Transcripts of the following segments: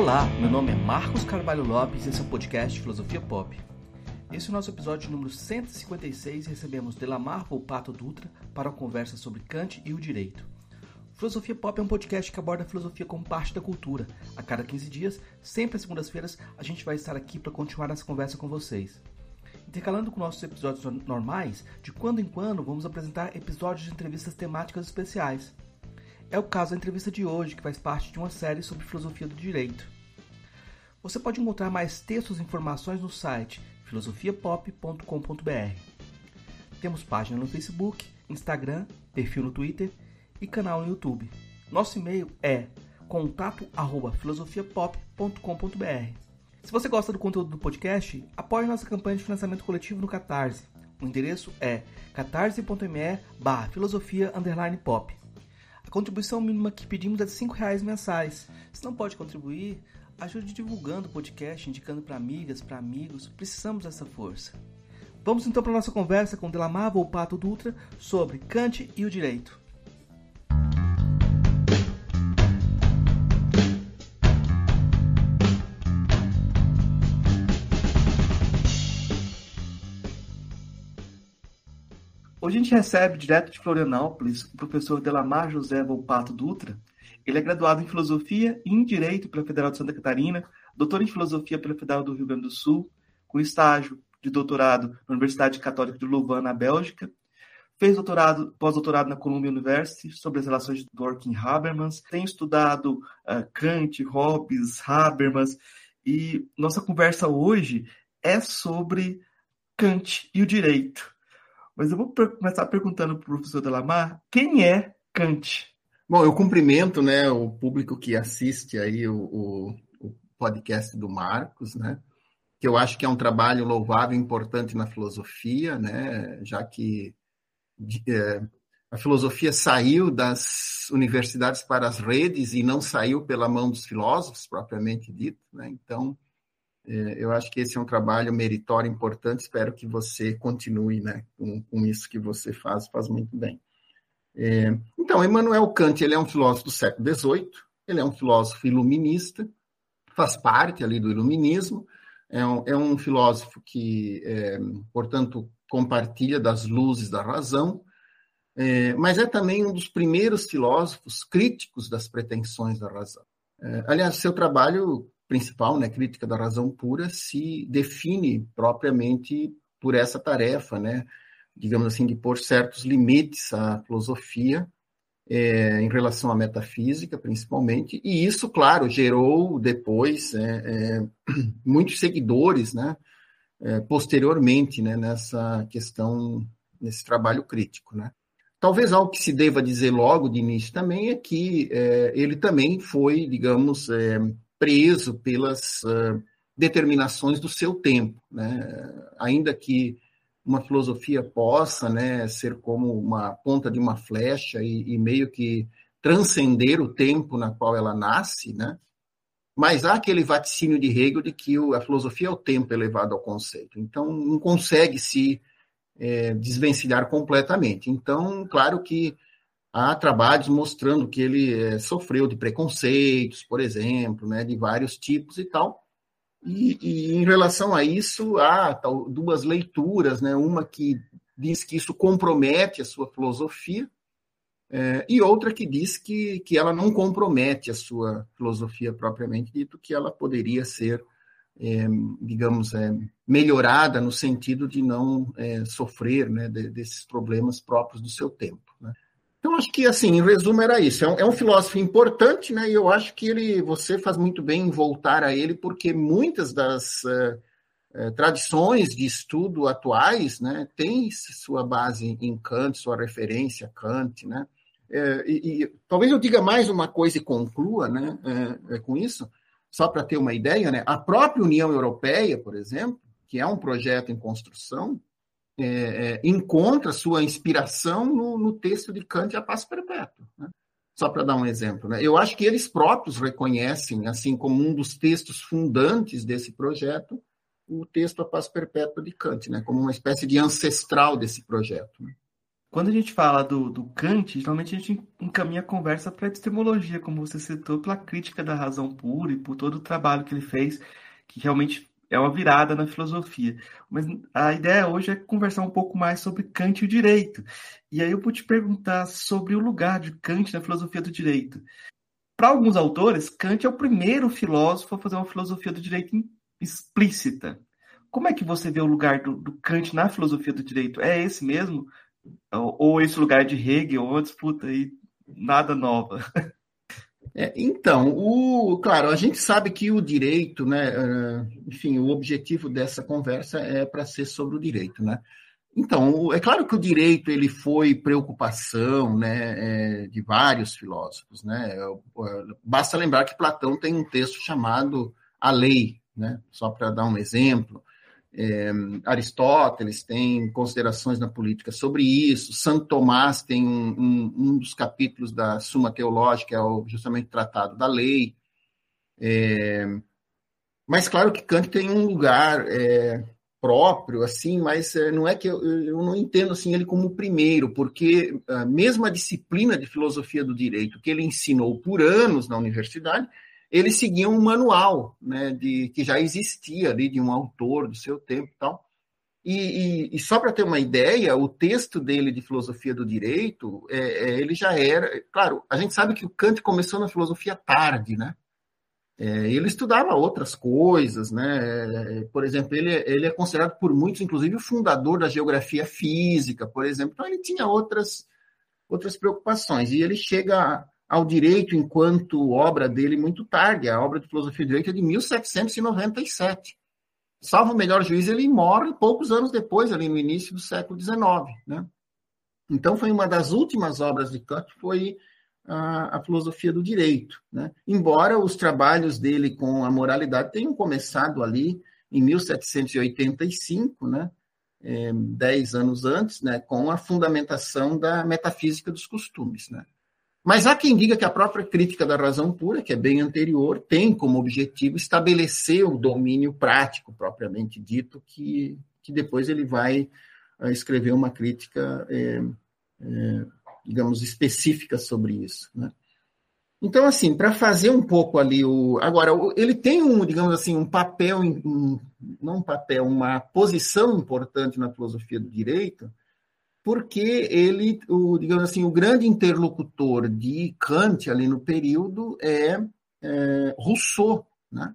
Olá, meu nome é Marcos Carvalho Lopes e esse é o podcast Filosofia Pop. Esse é o nosso episódio número 156 e recebemos Delamar Volpato Dutra para uma conversa sobre Kant e o direito. Filosofia Pop é um podcast que aborda a filosofia como parte da cultura. A cada 15 dias, sempre às segundas-feiras, a gente vai estar aqui para continuar essa conversa com vocês. Intercalando com nossos episódios normais, de quando em quando vamos apresentar episódios de entrevistas temáticas especiais. É o caso da entrevista de hoje, que faz parte de uma série sobre filosofia do direito. Você pode encontrar mais textos e informações no site filosofiapop.com.br. Temos página no Facebook, Instagram, perfil no Twitter e canal no YouTube. Nosso e-mail é contato@filosofiapop.com.br. Se você gosta do conteúdo do podcast, apoie nossa campanha de financiamento coletivo no Catarse. O endereço é catarse.me/filosofia_pop. A contribuição mínima que pedimos é de R$ reais mensais. Se não pode contribuir, ajude divulgando o podcast, indicando para amigas, para amigos. Precisamos dessa força. Vamos então para a nossa conversa com Delamar Volpato Dutra sobre Kant e o direito. Hoje a gente recebe direto de Florianópolis o professor Delamar José Volpato Dutra. Ele é graduado em Filosofia e em Direito pela Federal de Santa Catarina, doutor em Filosofia pela Federal do Rio Grande do Sul, com estágio de doutorado na Universidade Católica de Louvain, na Bélgica. Fez doutorado, pós-doutorado na Columbia University sobre as relações de Dworkin e Habermas. Tem estudado uh, Kant, Hobbes, Habermas. E nossa conversa hoje é sobre Kant e o direito. Mas eu vou começar perguntando para o professor Delamar quem é Kant. Bom, eu cumprimento né, o público que assiste aí o, o, o podcast do Marcos, né? que eu acho que é um trabalho louvável e importante na filosofia, né? já que é, a filosofia saiu das universidades para as redes e não saiu pela mão dos filósofos, propriamente dito. Né? Então, eu acho que esse é um trabalho meritório importante. Espero que você continue né, com, com isso que você faz, faz muito bem. É, então, Emmanuel Kant ele é um filósofo do século XVIII, ele é um filósofo iluminista, faz parte ali do iluminismo, é um, é um filósofo que, é, portanto, compartilha das luzes da razão, é, mas é também um dos primeiros filósofos críticos das pretensões da razão. É, aliás, seu trabalho principal, né, crítica da razão pura, se define propriamente por essa tarefa, né, digamos assim, de pôr certos limites à filosofia é, em relação à metafísica, principalmente, e isso, claro, gerou depois é, muitos seguidores, né, é, posteriormente, né, nessa questão, nesse trabalho crítico, né. Talvez algo que se deva dizer logo de início também é que é, ele também foi, digamos, é, preso pelas uh, determinações do seu tempo, né? Ainda que uma filosofia possa, né, ser como uma ponta de uma flecha e, e meio que transcender o tempo na qual ela nasce, né? Mas há aquele vaticínio de Hegel de que a filosofia é o tempo elevado ao conceito. Então, não consegue se é, desvencilhar completamente. Então, claro que há trabalhos mostrando que ele é, sofreu de preconceitos, por exemplo, né, de vários tipos e tal. E, e em relação a isso, há tal, duas leituras, né, uma que diz que isso compromete a sua filosofia, é, e outra que diz que, que ela não compromete a sua filosofia propriamente dito, que ela poderia ser, é, digamos, melhorada no sentido de não sofrer né, de, desses problemas próprios do seu tempo. Né? Então, acho que, assim, em resumo, era isso. É um, é um, filósofo importante, né? E eu acho que ele, você faz muito bem em voltar a ele, porque muitas das uh, uh, tradições de estudo atuais, né, têm sua base em Kant, sua referência a Kant, né? É, e, e, talvez eu diga mais uma coisa e conclua, né, com isso, só para ter uma ideia, né? A própria União Europeia, por exemplo, que é um projeto em construção, é, é, encontra sua inspiração no, no, texto de Kant A Paz Perpétua. Né? Só para dar um exemplo. Né? Eu acho que eles próprios reconhecem, assim como um dos textos fundantes desse projeto, o texto A Paz Perpétua de Kant, né? como uma espécie de ancestral desse projeto. Né? quando a gente fala do, do Kant, geralmente a gente encaminha a conversa para a epistemologia, como você citou, pela crítica da razão pura e por todo o trabalho que ele fez, que realmente é uma virada na filosofia. Mas a ideia hoje é conversar um pouco mais sobre Kant e o direito. E aí eu vou te perguntar sobre o lugar de Kant na filosofia do direito. Para alguns autores, Kant é o primeiro filósofo a fazer uma filosofia do direito explícita. Como é que você vê o lugar do, do Kant na filosofia do direito? É esse mesmo? Ou esse lugar de Hegel, ou disputa aí, nada nova. É, então, o, claro, a gente sabe que o direito, né, é, enfim, o objetivo dessa conversa é para ser sobre o direito, né? Então, é claro que o direito ele foi preocupação, né, é, de vários filósofos, né? Basta lembrar que Platão tem um texto chamado A Lei, né? Só para dar um exemplo. É, Aristóteles tem considerações na política sobre isso. Santo Tomás tem um, um, um dos capítulos da Suma Teológica, é o, justamente o Tratado da Lei. É, mas claro que Kant tem um lugar é, próprio, assim, mas é, não é que eu, eu não entendo assim ele como o primeiro, porque a mesma disciplina de filosofia do direito que ele ensinou por anos na universidade eles seguiam um manual, né, de, que já existia ali, de um autor do seu tempo e tal. E, e, e só para ter uma ideia, o texto dele de filosofia do direito, é, é, ele já era. Claro, a gente sabe que o Kant começou na filosofia tarde, né? É, ele estudava outras coisas, né? Por exemplo, ele, ele é considerado por muitos, inclusive, o fundador da geografia física, por exemplo. Então, ele tinha outras, outras preocupações. E ele chega ao direito enquanto obra dele muito tarde. A obra de filosofia do direito é de 1797. Salvo o melhor juiz, ele morre poucos anos depois, ali no início do século XIX. Né? Então, foi uma das últimas obras de Kant, foi a, a filosofia do direito. Né? Embora os trabalhos dele com a moralidade tenham começado ali em 1785, né? É, dez anos antes, né? com a fundamentação da metafísica dos costumes. Né? Mas há quem diga que a própria crítica da razão pura, que é bem anterior, tem como objetivo estabelecer o domínio prático, propriamente dito, que, que depois ele vai eh, escrever uma crítica, é, é, digamos, específica sobre isso. Né? Então, assim, para fazer um pouco ali o. Agora, ele tem um, digamos assim, um papel, um, não um papel, uma posição importante na filosofia do direito, porque ele, o, digamos assim, o grande interlocutor de Kant ali no período é, é Rousseau, né?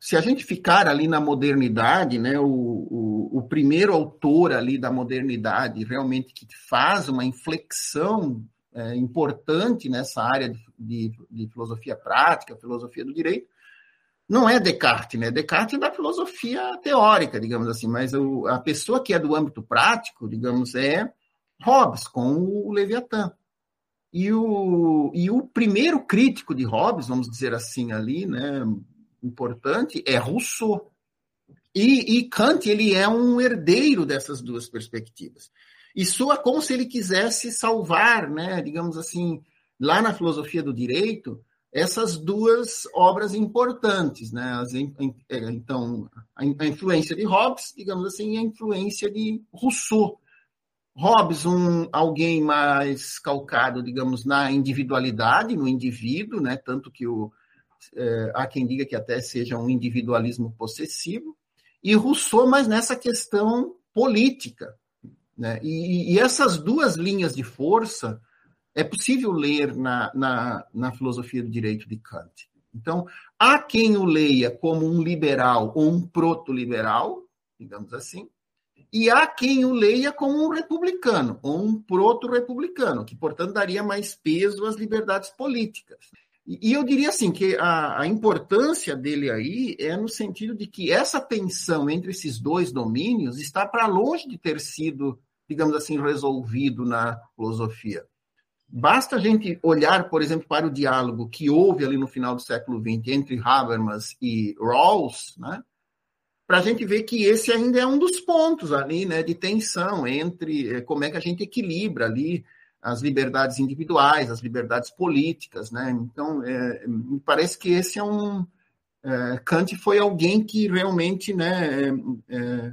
Se a gente ficar ali na modernidade, né, o, o, o, primeiro autor ali da modernidade realmente que faz uma inflexão é, importante nessa área de, de, de filosofia prática, filosofia do direito, não é Descartes, né? Descartes é da filosofia teórica, digamos assim, mas o, a pessoa que é do âmbito prático, digamos, é Hobbes, com o Leviatã. E o, e o primeiro crítico de Hobbes, vamos dizer assim ali, né, importante, é Rousseau. E, e Kant, ele é um herdeiro dessas duas perspectivas. E soa como se ele quisesse salvar, né, digamos assim, lá na filosofia do direito, essas duas obras importantes, né? As, é, então, a influência de Hobbes, digamos assim, e a influência de Rousseau. Hobbes, um, alguém mais calcado, digamos, na individualidade, no indivíduo, né? Tanto que o, é, há quem diga que até seja um individualismo possessivo, e Rousseau, mas nessa questão política. Né? E, e essas duas linhas de força é possível ler na, na, na filosofia do direito de Kant. Então, há quem o leia como um liberal ou um proto-liberal, digamos assim, e há quem o leia como um republicano ou um proto-republicano, que, portanto, daria mais peso às liberdades políticas. E, eu diria assim que a, a, importância dele aí é no sentido de que essa tensão entre esses dois domínios está para longe de ter sido, digamos assim, resolvido na filosofia. Basta a gente olhar, por exemplo, para o diálogo que houve ali no final do século XX entre Habermas e Rawls, né? para a gente ver que esse ainda é um dos pontos ali, né, de tensão entre eh, como é que a gente equilibra ali as liberdades individuais, as liberdades políticas, né? Então, é, me parece que esse é um é, Kant foi alguém que realmente, né, é,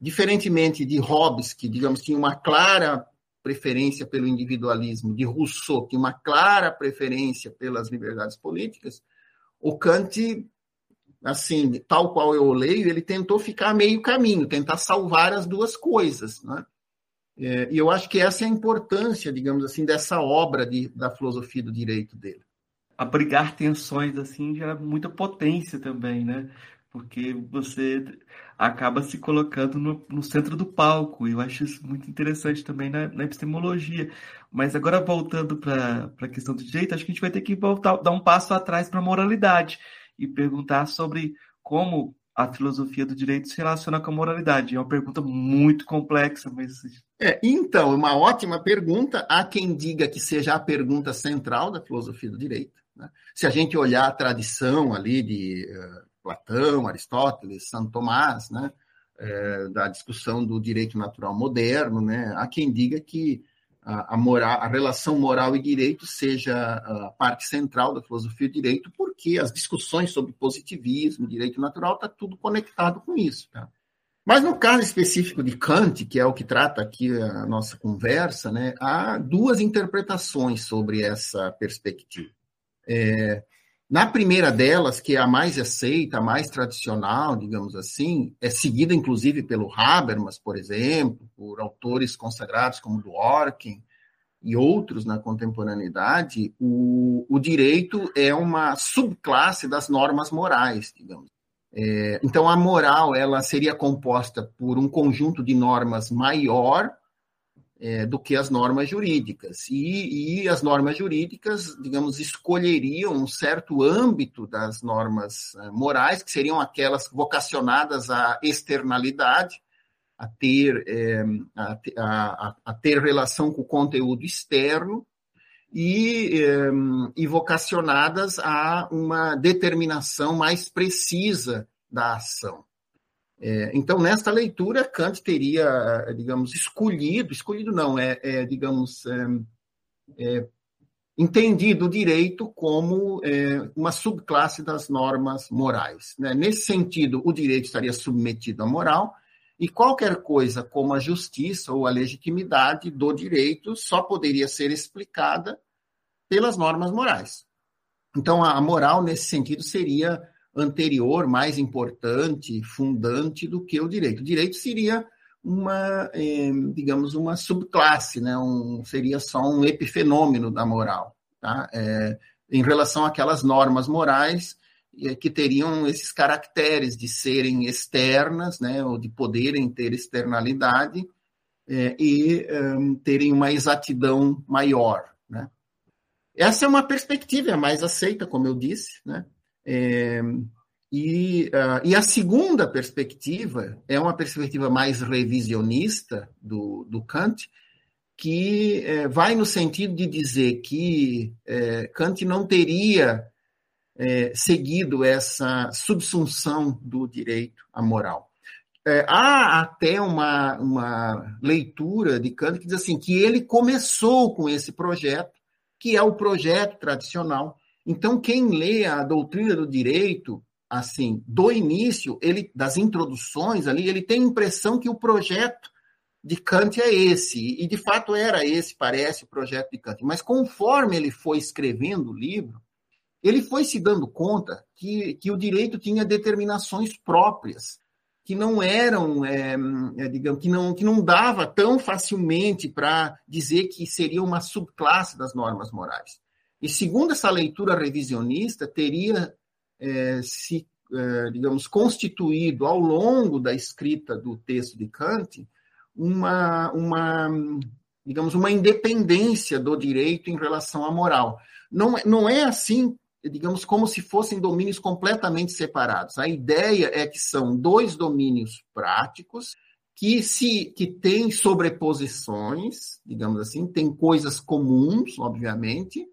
diferentemente de Hobbes, que digamos tinha uma clara preferência pelo individualismo, de Rousseau, que uma clara preferência pelas liberdades políticas, o Kant, assim, tal qual eu leio, ele tentou ficar meio caminho, tentar salvar as duas coisas, né? É, e eu acho que essa é a importância, digamos assim, dessa obra de, da filosofia do direito dele. Abrigar tensões assim gera muita potência também, né? Porque você acaba se colocando no, no centro do palco. Eu acho isso muito interessante também na, na epistemologia. Mas agora voltando para a questão do direito, acho que a gente vai ter que voltar, dar um passo atrás para a moralidade e perguntar sobre como a filosofia do direito se relaciona com a moralidade? É uma pergunta muito complexa, mas. É, então, uma ótima pergunta. Há quem diga que seja a pergunta central da filosofia do direito. Né? Se a gente olhar a tradição ali de uh, Platão, Aristóteles, Santo Tomás, né? Uh, da discussão do direito natural moderno, né? há quem diga que a, moral, a relação moral e direito seja a parte central da filosofia do direito, porque as discussões sobre positivismo, direito natural, está tudo conectado com isso. Tá? Mas no caso específico de Kant, que é o que trata aqui a nossa conversa, né, há duas interpretações sobre essa perspectiva. É, na primeira delas, que é a mais aceita, a mais tradicional, digamos assim, é seguida inclusive pelo Habermas, por exemplo, por autores consagrados como Dworkin e outros na contemporaneidade, o, o direito é uma subclasse das normas morais, digamos. É, então, a moral ela seria composta por um conjunto de normas maior é, do que as normas jurídicas. E, e, as normas jurídicas, digamos, escolheriam um certo âmbito das normas é, morais, que seriam aquelas vocacionadas à externalidade, a ter, é, a, a, a, ter relação com o conteúdo externo, e, é, e vocacionadas a uma determinação mais precisa da ação. É, então, nesta leitura, Kant teria, digamos, escolhido, escolhido não, é, é digamos, é, é entendido o direito como é, uma subclasse das normas morais. Né? Nesse sentido, o direito estaria submetido à moral, e qualquer coisa como a justiça ou a legitimidade do direito só poderia ser explicada pelas normas morais. Então, a moral, nesse sentido, seria anterior, mais importante, fundante do que o direito. O direito seria uma, eh, digamos, uma subclasse, né? um, seria só um epifenômeno da moral, tá? É, em relação àquelas normas morais é, que teriam esses caracteres de serem externas, né? ou de poderem ter externalidade é, e um, terem uma exatidão maior. Né? Essa é uma perspectiva mais aceita, como eu disse, né? É, e, uh, e, a segunda perspectiva é uma perspectiva mais revisionista do, do Kant, que é, vai no sentido de dizer que é, Kant não teria é, seguido essa subsunção do direito à moral. Há até uma, uma leitura de Kant que diz assim que ele começou com esse projeto, que é o projeto tradicional, então, quem lê a doutrina do direito, assim, do início, ele das introduções ali, ele tem a impressão que o projeto de Kant é esse, e de fato era esse, parece, o projeto de Kant. Mas conforme ele foi escrevendo o livro, ele foi se dando conta que, que o direito tinha determinações próprias, que não eram, é, é, digamos, que não, que não dava tão facilmente para dizer que seria uma subclasse das normas morais. E segundo essa leitura revisionista, teria é, se, é, digamos, constituído ao longo da escrita do texto de Kant uma, uma, digamos, uma independência do direito em relação à moral. Não, não é assim, digamos, como se fossem domínios completamente separados. A ideia é que são dois domínios práticos que se que têm sobreposições, digamos assim, tem coisas comuns, obviamente,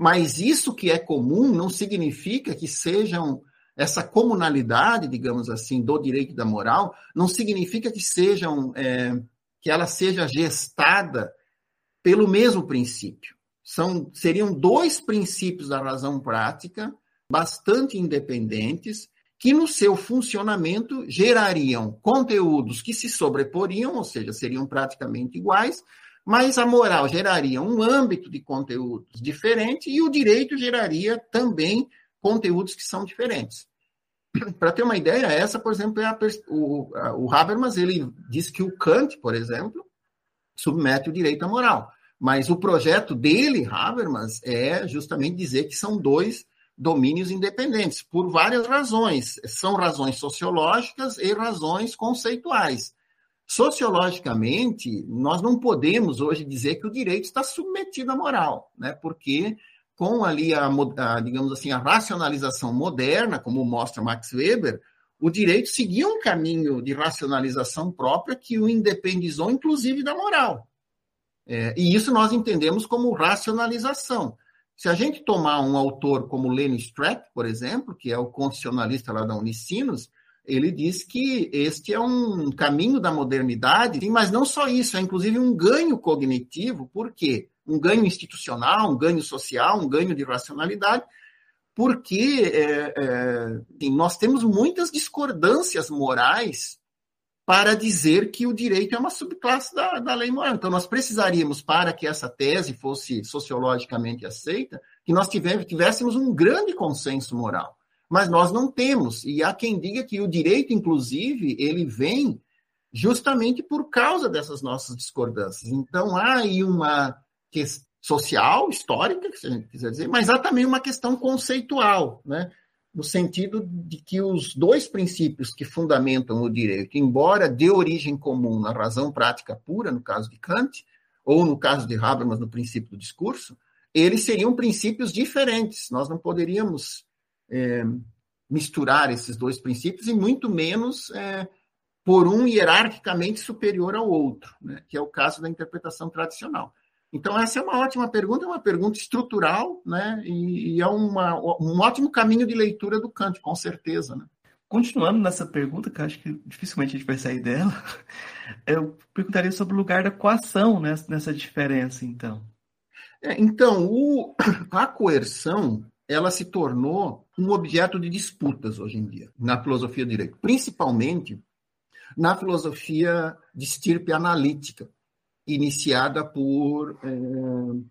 mas isso que é comum não significa que sejam essa comunalidade, digamos assim, do direito da moral, não significa que sejam é, que ela seja gestada pelo mesmo princípio. São seriam dois princípios da razão prática bastante independentes que no seu funcionamento gerariam conteúdos que se sobreporiam, ou seja, seriam praticamente iguais, Mas a moral geraria um âmbito de conteúdos diferente e o direito geraria também conteúdos que são diferentes. Para ter uma ideia, essa, por exemplo, é a, o, a, o Habermas, ele diz que o Kant, por exemplo, submete o direito à moral. Mas o projeto dele, Habermas, é justamente dizer que são dois domínios independentes, por várias razões. São razões sociológicas e razões conceituais. Sociologicamente, nós não podemos hoje dizer que o direito está submetido à moral, né? porque com ali a, a, digamos assim, a racionalização moderna, como mostra Max Weber, o direito seguia um caminho de racionalização própria que o independizou, inclusive, da moral. É, e isso nós entendemos como racionalização. Se a gente tomar um autor como Lenny Strack, por exemplo, que é o constitucionalista lá da Unicinos, ele diz que este é um caminho da modernidade, mas não só isso, é inclusive um ganho cognitivo, por quê? Um ganho institucional, um ganho social, um ganho de racionalidade, porque é, é, nós temos muitas discordâncias morais para dizer que o direito é uma subclasse da, da lei moral. Então, nós precisaríamos, para que essa tese fosse sociologicamente aceita, que nós tivéssemos um grande consenso moral. Mas nós não temos. E há quem diga que o direito, inclusive, ele vem justamente por causa dessas nossas discordâncias. Então, há aí uma questão social, histórica, se a gente quiser dizer, mas há também uma questão conceitual, né? no sentido de que os dois princípios que fundamentam o direito, embora de origem comum na razão prática pura, no caso de Kant, ou no caso de Habermas, no princípio do discurso, eles seriam princípios diferentes. Nós não poderíamos é, misturar esses dois princípios, e muito menos é, por um hierarquicamente superior ao outro, né, que é o caso da interpretação tradicional. Então, essa é uma ótima pergunta, é uma pergunta estrutural, né? E, e é uma, um ótimo caminho de leitura do Kant, com certeza. Né? Continuando nessa pergunta, que eu acho que dificilmente a gente vai sair dela, eu perguntaria sobre o lugar da coação nessa, nessa diferença, então. É, então, o, a coerção ela se tornou um objeto de disputas hoje em dia, na filosofia do direito, principalmente na filosofia de estirpe analítica, iniciada por, é,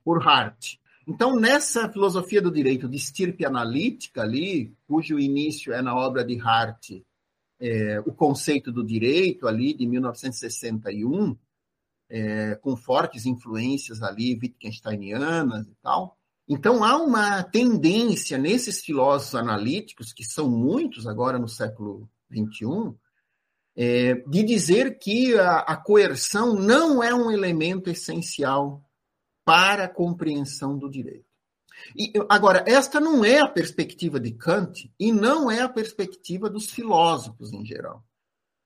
por Hart. Então, nessa filosofia do direito de estirpe analítica ali, cujo início é na obra de Hart, é, o conceito do direito ali de 1961, é, com fortes influências ali Wittgensteinianas e tal. Então há uma tendência nesses filósofos analíticos, que são muitos agora no século XXI, é, de dizer que a, a coerção não é um elemento essencial para a compreensão do direito. E, agora, esta não é a perspectiva de Kant e não é a perspectiva dos filósofos em geral.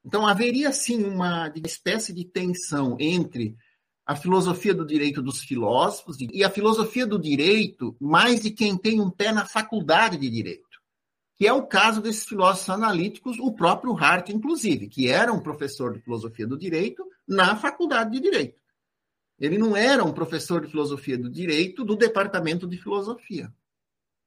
Então, haveria sim uma espécie de tensão entre a filosofia do direito dos filósofos e a filosofia do direito mais de quem tem um pé na faculdade de direito que é o caso desses filósofos analíticos, o próprio Hart, inclusive, que era um professor de filosofia do direito na faculdade de direito. Ele não era um professor de filosofia do direito do departamento de filosofia.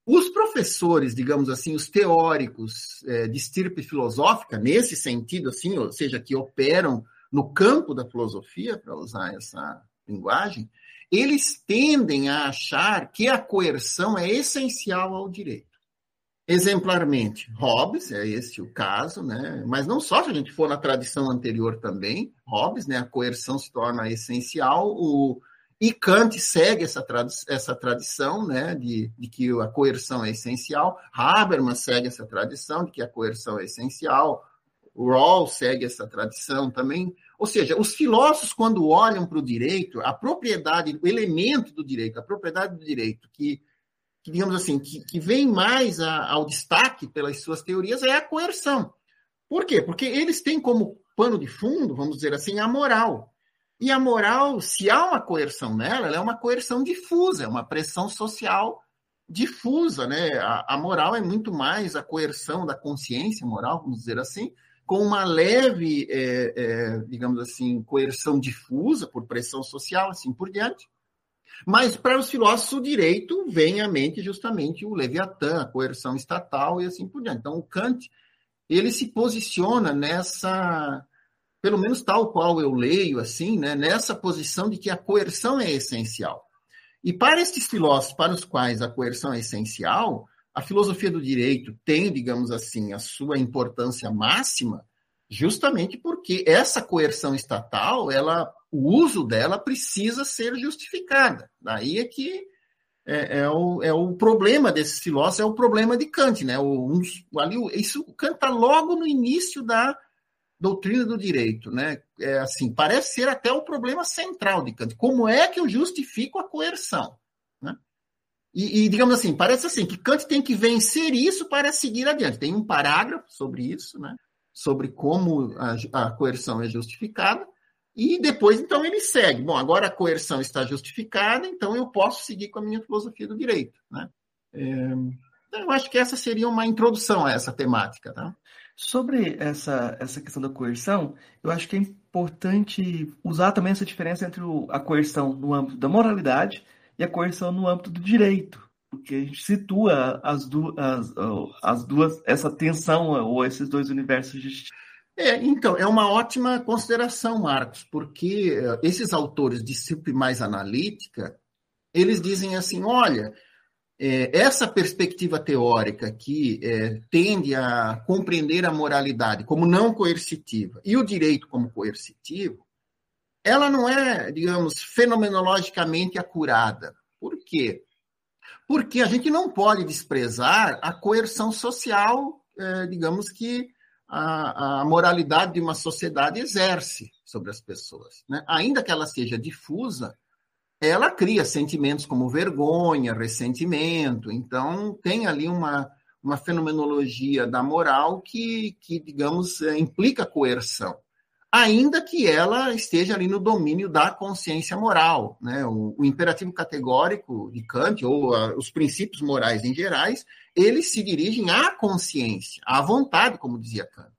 Os professores, digamos assim, os teóricos é, de estirpe filosófica, nesse sentido, assim, ou seja, que operam no campo da filosofia, para usar essa linguagem, eles tendem a achar que a coerção é essencial ao direito exemplarmente. Hobbes, é esse o caso, né? mas não só se a gente for na tradição anterior também, Hobbes, né? a coerção se torna essencial, o... e Kant segue essa, trad... essa tradição né? de, de que a coerção é essencial, Habermas segue essa tradição de que a coerção é essencial, Rawls segue essa tradição também. Ou seja, os filósofos, quando olham para o direito, a propriedade, o elemento do direito, a propriedade do direito que que digamos assim, que, que vem mais a, ao destaque pelas suas teorias é a coerção. Por quê? Porque eles têm como pano de fundo, vamos dizer assim, a moral. E a moral, se há uma coerção nela, ela é uma coerção difusa, é uma pressão social difusa, né? A, a, moral é muito mais a coerção da consciência moral, vamos dizer assim, com uma leve, é, é, digamos assim, coerção difusa por pressão social, assim por diante, mas para os filósofos, o direito vem à mente justamente o Leviatã, a coerção estatal e assim por diante. Então, o Kant ele se posiciona nessa pelo menos tal qual eu leio, assim, né, nessa posição de que a coerção é essencial. E para estes filósofos para os quais a coerção é essencial, a filosofia do direito tem, digamos assim, a sua importância máxima, justamente porque essa coerção estatal, ela, o uso dela precisa ser justificada. Daí é que é, é, o, é o problema desses filósofos, é o problema de Kant, né? O, um, ali, isso Kant está logo no início da doutrina do direito, né? É assim, parece ser até o problema central de Kant. Como é que eu justifico a coerção? E, e, digamos assim, parece assim que Kant tem que vencer isso para seguir adiante. Tem um parágrafo sobre isso, né? Sobre como a, a coerção é justificada. E depois, então, ele segue. Bom, agora a coerção está justificada, então eu posso seguir com a minha filosofia do direito. Né? É, então, eu acho que essa seria uma introdução a essa temática. Tá? Sobre essa, essa questão da coerção, eu acho que é importante usar também essa diferença entre a coerção no âmbito da moralidade e a coerção no âmbito do direito, porque a gente situa as duas, as, as duas essa tensão ou esses dois universos de é, então, é uma ótima consideração, Marcos, porque eh, esses autores de disciplina mais analítica, eles dizem assim, olha, é, essa perspectiva teórica que é, tende a compreender a moralidade como não coercitiva e o direito como coercitivo, ela não é, digamos, fenomenologicamente acurada. Por quê? Porque a gente não pode desprezar a coerção social, é, digamos que a, a, moralidade de uma sociedade exerce sobre as pessoas. Né? Ainda que ela seja difusa, ela cria sentimentos como vergonha, ressentimento. Então, tem ali uma, uma fenomenologia da moral que, que digamos, é, implica coerção. Ainda que ela esteja ali no domínio da consciência moral. Né? O, o imperativo categórico de Kant, ou a, os princípios morais em gerais, eles se dirigem à consciência, à vontade, como dizia Kant.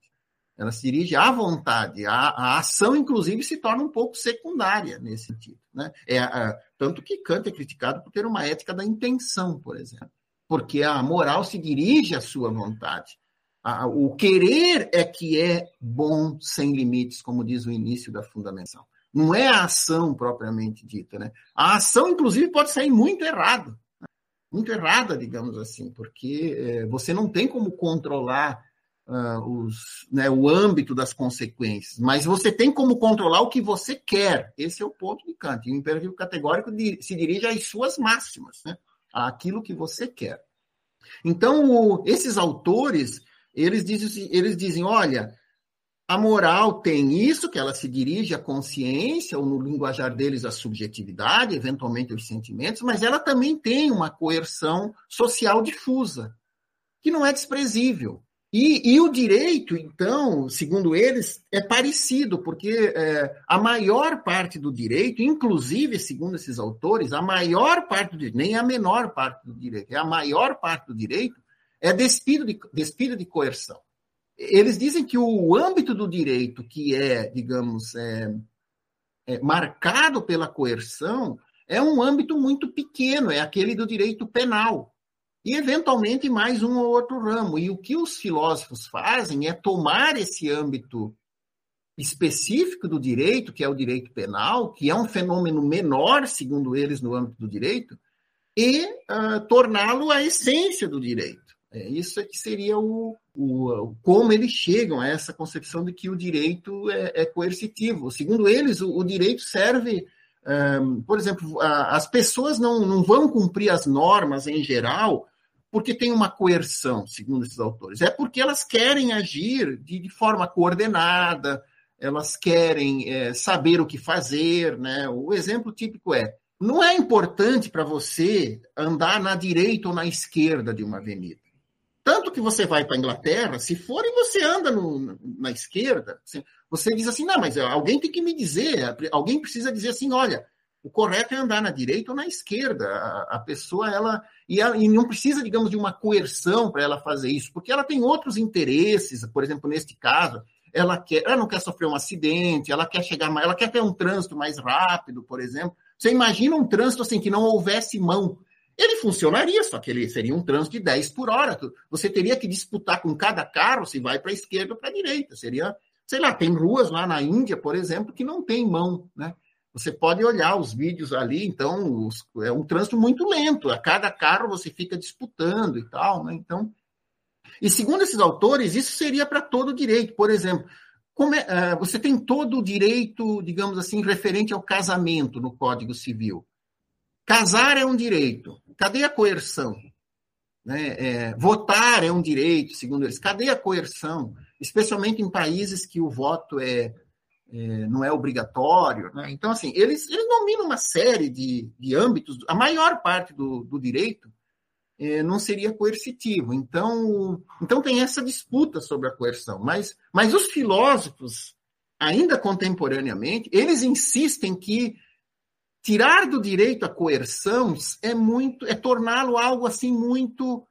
Ela se dirige à vontade. A, a ação, inclusive, se torna um pouco secundária nesse sentido. Né? É, é, tanto que Kant é criticado por ter uma ética da intenção, por exemplo. Porque a moral se dirige à sua vontade. O querer é que é bom sem limites, como diz o início da fundamentação. Não é a ação propriamente dita. Né? A ação, inclusive, pode sair muito errada. Né? Muito errada, digamos assim, porque é, você não tem como controlar uh, os, né, o âmbito das consequências, mas você tem como controlar o que você quer. Esse é o ponto de Kant. O imperativo categórico se dirige às suas máximas, né, àquilo que você quer. Então, o, esses autores, eles dizem, eles dizem, olha, a moral tem isso, que ela se dirige à consciência, ou no linguajar deles, à subjetividade, eventualmente aos sentimentos, mas ela também tem uma coerção social difusa, que não é desprezível. E, e, o direito, então, segundo eles, é parecido, porque é, a maior parte do direito, inclusive, segundo esses autores, a maior parte do direito, nem a menor parte do direito, é a maior parte do direito, é despido de, despido de coerção. Eles dizem que o âmbito do direito que é, digamos, é, é marcado pela coerção é um âmbito muito pequeno, é aquele do direito penal e, eventualmente, mais um ou outro ramo. E o que os filósofos fazem é tomar esse âmbito específico do direito, que é o direito penal, que é um fenômeno menor, segundo eles, no âmbito do direito, e uh, torná-lo a essência do direito. É, isso é que seria o, o, como eles chegam a essa concepção de que o direito é, é coercitivo. Segundo eles, o, o direito serve, um, por exemplo, a, as pessoas não, não vão cumprir as normas em geral porque tem uma coerção, segundo esses autores. É porque elas querem agir de, de forma coordenada, elas querem é, saber o que fazer. Né? O exemplo típico é: não é importante para você andar na direita ou na esquerda de uma avenida. Tanto que você vai para a Inglaterra, se for e você anda no, na esquerda, você diz assim: não, mas alguém tem que me dizer, alguém precisa dizer assim: olha, o correto é andar na direita ou na esquerda. A, a pessoa, ela e, ela. e não precisa, digamos, de uma coerção para ela fazer isso, porque ela tem outros interesses. Por exemplo, neste caso, ela, quer, ela não quer sofrer um acidente, ela quer chegar mais, ela quer ter um trânsito mais rápido, por exemplo. Você imagina um trânsito assim que não houvesse mão. Ele funcionaria, só que ele seria um trânsito de 10 por hora. Você teria que disputar com cada carro se vai para a esquerda ou para a direita. Seria sei lá, tem ruas lá na Índia, por exemplo, que não tem mão, né? Você pode olhar os vídeos ali, então os, é um trânsito muito lento. A cada carro você fica disputando e tal, né? Então, e segundo esses autores, isso seria para todo direito. Por exemplo, é, uh, você tem todo o direito, digamos assim, referente ao casamento no Código Civil. Casar é um direito. Cadê a coerção? Né? É, votar é um direito, segundo eles. Cadê a coerção? Especialmente em países que o voto é é, não é obrigatório. Né? Então, assim, eles, eles dominam uma série de, de âmbitos, a maior parte do, do direito é, não seria coercitivo. Então, então, tem essa disputa sobre a coerção. Mas, mas os filósofos, ainda contemporaneamente, eles insistem que tirar do direito a coerção é muito, é torná-lo algo assim muito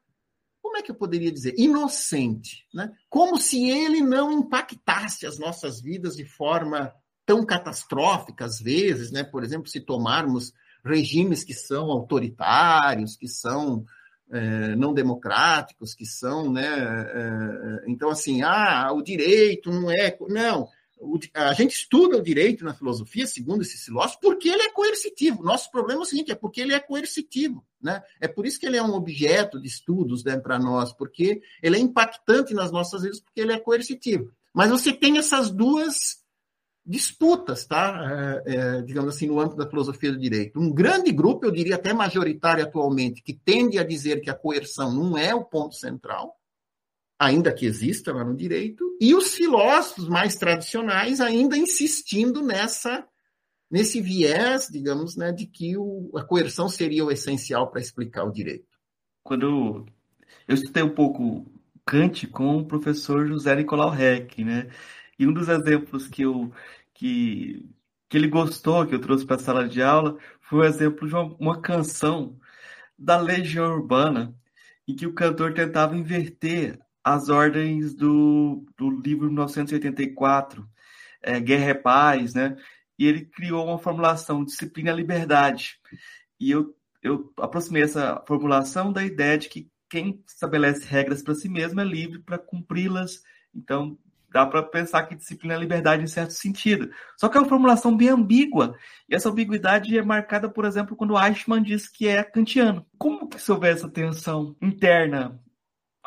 como é que eu poderia dizer? Inocente, né? Como se ele não impactasse as nossas vidas de forma tão catastrófica às vezes, né? Por exemplo, se tomarmos regimes que são autoritários, que são é, não democráticos, que são, né? É, então, assim, ah, o direito não é. Não, a gente estuda o direito na filosofia, segundo esse filósofo, porque ele é coercitivo. Nosso problema é o seguinte, é porque ele é coercitivo. Né? É por isso que ele é um objeto de estudos né, para nós, porque ele é impactante nas nossas vidas, porque ele é coercitivo. Mas você tem essas duas disputas, tá? É, é, digamos assim, no âmbito da filosofia do direito. Um grande grupo, eu diria até majoritário atualmente, que tende a dizer que a coerção não é o ponto central, ainda que exista lá no direito, e os filósofos mais tradicionais ainda insistindo nessa nesse viés, digamos, né, de que o, a coerção seria o essencial para explicar o direito. Quando eu estudei um pouco Kant com o professor José Nicolau Heck, né, e um dos exemplos que eu que que ele gostou, que eu trouxe para a sala de aula, foi o exemplo de uma, uma canção da Legião Urbana, em que o cantor tentava inverter as ordens do, do livro 1984, é, Guerra é Paz, né? E ele criou uma formulação, disciplina é liberdade. E eu, eu aproximei essa formulação da ideia de que quem estabelece regras para si mesmo é livre para cumpri-las. Então, dá para pensar que disciplina é liberdade em certo sentido. Só que é uma formulação bem ambígua. E essa ambiguidade é marcada, por exemplo, quando Eichmann diz que é kantiano. Como que se houver essa tensão interna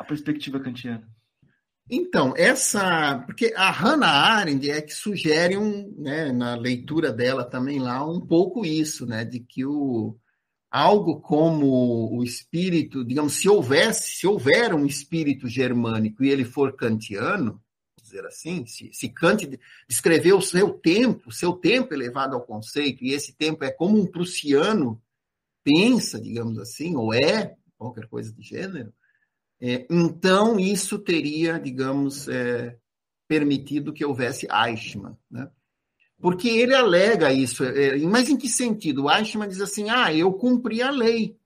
a perspectiva kantiana? Então, essa. Porque a Hannah Arendt é que sugere um, né, na leitura dela também lá um pouco isso, né? De que o, algo como o espírito, digamos, se houvesse, se houver um espírito germânico e ele for kantiano, dizer assim, se, se Kant descreveu o seu tempo, seu tempo elevado ao conceito, e esse tempo é como um prussiano pensa, digamos assim, ou é, qualquer coisa de gênero, é, então, isso teria, digamos, é, permitido que houvesse Eichmann, né? Porque ele alega isso, é, mas em que sentido? O Eichmann diz assim, ah, eu cumpri a lei,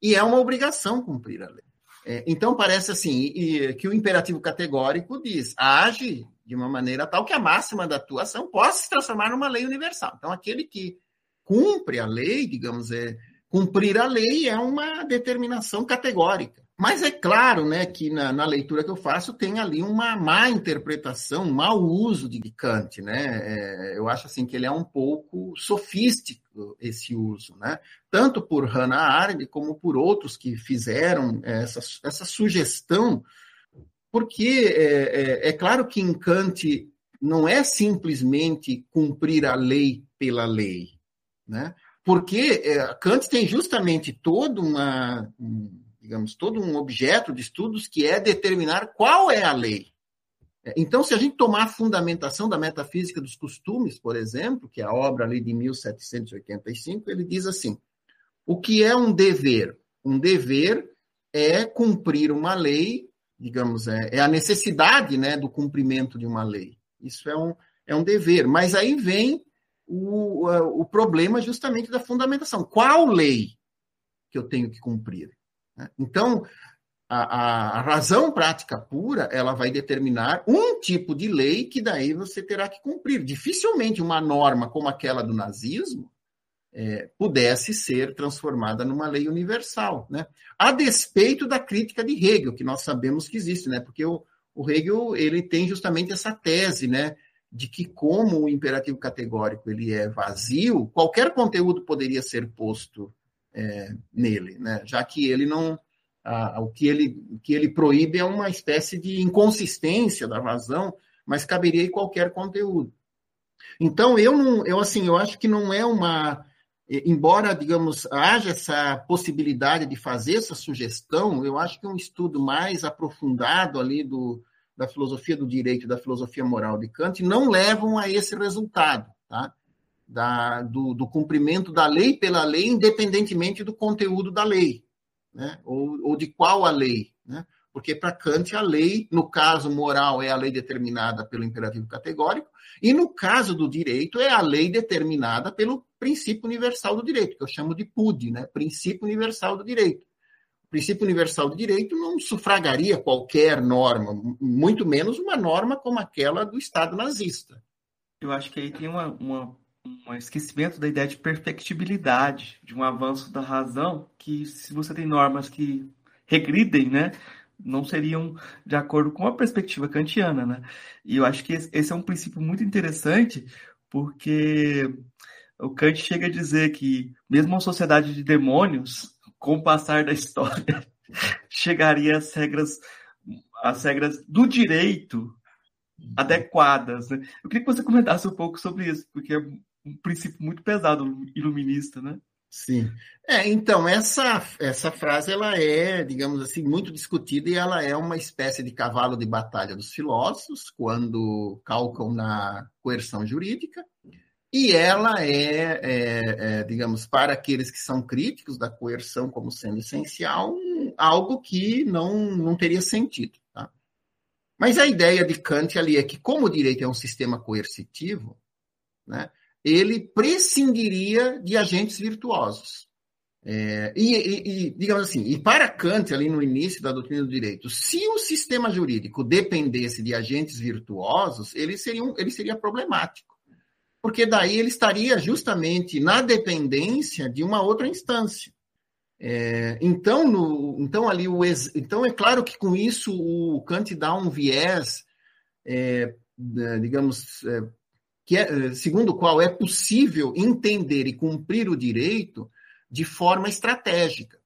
e é uma obrigação cumprir a lei. É, então, parece assim, e, que o imperativo categórico diz, age de uma maneira tal que a máxima da atuação possa se transformar numa lei universal. Então, aquele que cumpre a lei, digamos, é, cumprir a lei é uma determinação categórica. Mas é claro né, que na, na, leitura que eu faço tem ali uma má interpretação, um mau uso de Kant. Né? É, eu acho assim que ele é um pouco sofístico esse uso, né? tanto por Hannah Arendt como por outros que fizeram essa, essa sugestão, porque é, é, é claro que em Kant não é simplesmente cumprir a lei pela lei, né? porque é, Kant tem justamente toda uma digamos, todo um objeto de estudos que é determinar qual é a lei. Então, se a gente tomar a fundamentação da metafísica dos costumes, por exemplo, que é a obra ali de 1785, ele diz assim: o que é um dever? Um dever é cumprir uma lei, digamos, é, é a necessidade né, do cumprimento de uma lei. Isso é um, é um dever. Mas aí vem o, o problema justamente da fundamentação. Qual lei que eu tenho que cumprir? Né? Então, a, a, razão prática pura, ela vai determinar um tipo de lei que daí você terá que cumprir. Dificilmente uma norma como aquela do nazismo é, pudesse ser transformada numa lei universal, né? A despeito da crítica de Hegel, que nós sabemos que existe, né? Porque o, o Hegel ele tem justamente essa tese, né, de que como o imperativo categórico ele é vazio, qualquer conteúdo poderia ser posto é, nele, né, já que ele não o, que ele, o que ele proíbe é uma espécie de inconsistência da razão, mas caberia em qualquer conteúdo. Então eu não, eu assim, eu acho que não é uma embora, digamos, haja essa possibilidade de fazer essa sugestão, eu acho que um estudo mais aprofundado ali do, da filosofia do direito e da filosofia moral de Kant não levam a esse resultado, tá? Da, do, do, cumprimento da lei pela lei, independentemente do conteúdo da lei, né? ou, ou de qual a lei. Né? Porque para Kant a lei, no caso moral, é a lei determinada pelo imperativo categórico, e no caso do direito, é a lei determinada pelo princípio universal do direito, que eu chamo de PUD, né? princípio universal do direito. O princípio universal do direito não sufragaria qualquer norma, muito menos uma norma como aquela do Estado nazista. Eu acho que aí tem uma, uma, um esquecimento da ideia de perfectibilidade, de um avanço da razão, que se você tem normas que regridem, né, não seriam de acordo com a perspectiva kantiana, né? E eu acho que esse é um princípio muito interessante, porque o Kant chega a dizer que mesmo uma sociedade de demônios, com o passar da história, chegaria às regras, às regras do direito adequadas. Né? Eu queria que você comentasse um pouco sobre isso, porque é um princípio muito pesado iluminista, né? Sim. É, então, essa, essa frase ela é, digamos assim, muito discutida e ela é uma espécie de cavalo de batalha dos filósofos quando calcam na coerção jurídica. E ela é, é, é, digamos, para aqueles que são críticos da coerção como sendo essencial, algo que não, não teria sentido. Tá? Mas a ideia de Kant ali é que, como o direito é um sistema coercitivo, né, ele prescindiria de agentes virtuosos. É, e, e, e, digamos assim, e para Kant, ali no início da doutrina do direito, se o sistema jurídico dependesse de agentes virtuosos, ele seria, um, ele seria problemático. Porque daí ele estaria justamente na dependência de uma outra instância. É, então, no, então, ali o, então, é claro que com isso o Kant dá um viés, é, digamos, é, que é, eh, segundo o qual é possível entender e cumprir o direito de forma estratégica.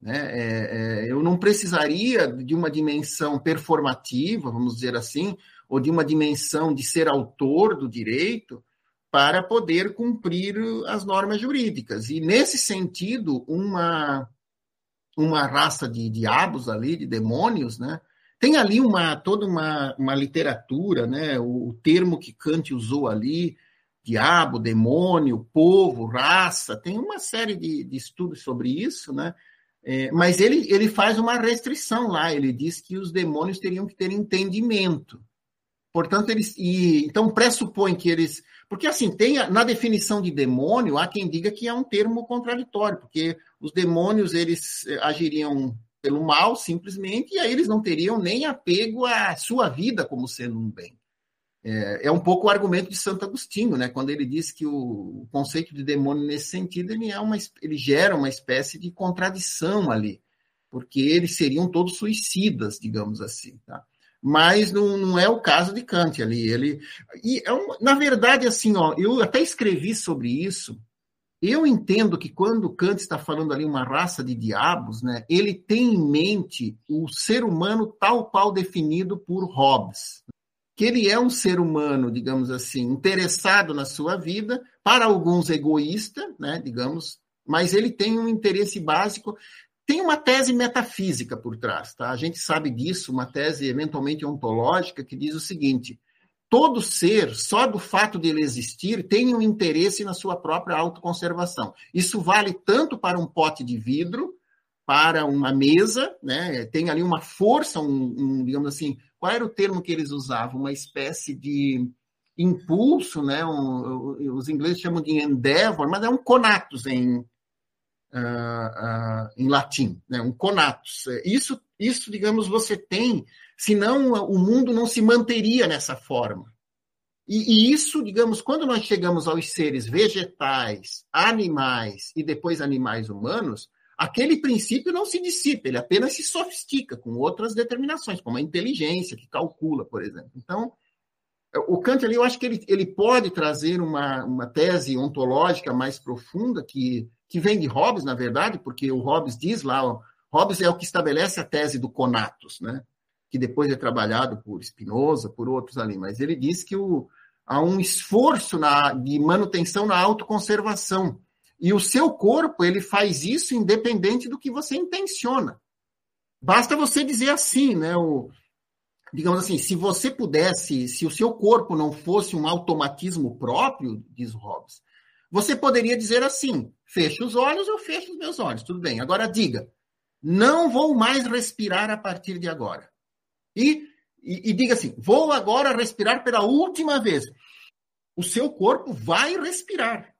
Né? É, é, eu não precisaria de uma dimensão performativa, vamos dizer assim, ou de uma dimensão de ser autor do direito para poder cumprir as normas jurídicas. E, nesse sentido, uma, uma raça de diabos ali, de demônios, né? Tem ali uma toda uma, uma literatura, né? O, o termo que Kant usou ali, diabo, demônio, povo, raça, tem uma série de, de estudos sobre isso, né? É, mas ele, ele faz uma restrição lá, ele diz que os demônios teriam que ter entendimento. Portanto, eles. E, então, pressupõe que eles. Porque, assim, tem na definição de demônio, há quem diga que é um termo contraditório, porque os demônios eles eh, agiriam pelo mal, simplesmente, e aí eles não teriam nem apego à sua vida como sendo um bem. É, é um pouco o argumento de Santo Agostinho, né? quando ele diz que o, o conceito de demônio, nesse sentido, ele, é uma, ele gera uma espécie de contradição ali, porque eles seriam todos suicidas, digamos assim. Tá? Mas não, não é o caso de Kant ali. Ele, e é um, na verdade, assim, ó, eu até escrevi sobre isso eu entendo que quando Kant está falando ali uma raça de diabos, né, ele tem em mente o ser humano tal qual definido por Hobbes. Que ele é um ser humano, digamos assim, interessado na sua vida, para alguns egoísta, né, digamos, mas ele tem um interesse básico. Tem uma tese metafísica por trás, tá? A gente sabe disso, uma tese eventualmente ontológica que diz o seguinte: todo ser, só do fato de ele existir, tem um interesse na sua própria autoconservação. Isso vale tanto para um pote de vidro, para uma mesa, né? tem ali uma força, um, um, digamos assim, qual era o termo que eles usavam? Uma espécie de impulso, né? Um, os ingleses chamam de endeavor, mas é um conatus em, uh, uh, em latim, né? um conatus. Isso, isso, digamos, você tem senão o mundo não se manteria nessa forma. E, e, isso, digamos, quando nós chegamos aos seres vegetais, animais e depois animais humanos, aquele princípio não se dissipa, ele apenas se sofistica com outras determinações, como a inteligência, que calcula, por exemplo. Então, o Kant ali, eu acho que ele, ele pode trazer uma, uma tese ontológica mais profunda, que, que vem de Hobbes, na verdade, porque o Hobbes diz lá, o Hobbes é o que estabelece a tese do conatus, né? que depois é trabalhado por Spinoza, por outros ali, mas ele diz que o, há um esforço na, de manutenção na autoconservação. E o seu corpo, ele faz isso independente do que você intenciona. Basta você dizer assim, né? O, digamos assim, se você pudesse, se o seu corpo não fosse um automatismo próprio, diz Hobbes, você poderia dizer assim: feche os olhos, eu fecho os meus olhos, tudo bem. Agora diga: não vou mais respirar a partir de agora. E, e, e diga assim: vou agora respirar pela última vez. O seu corpo vai respirar.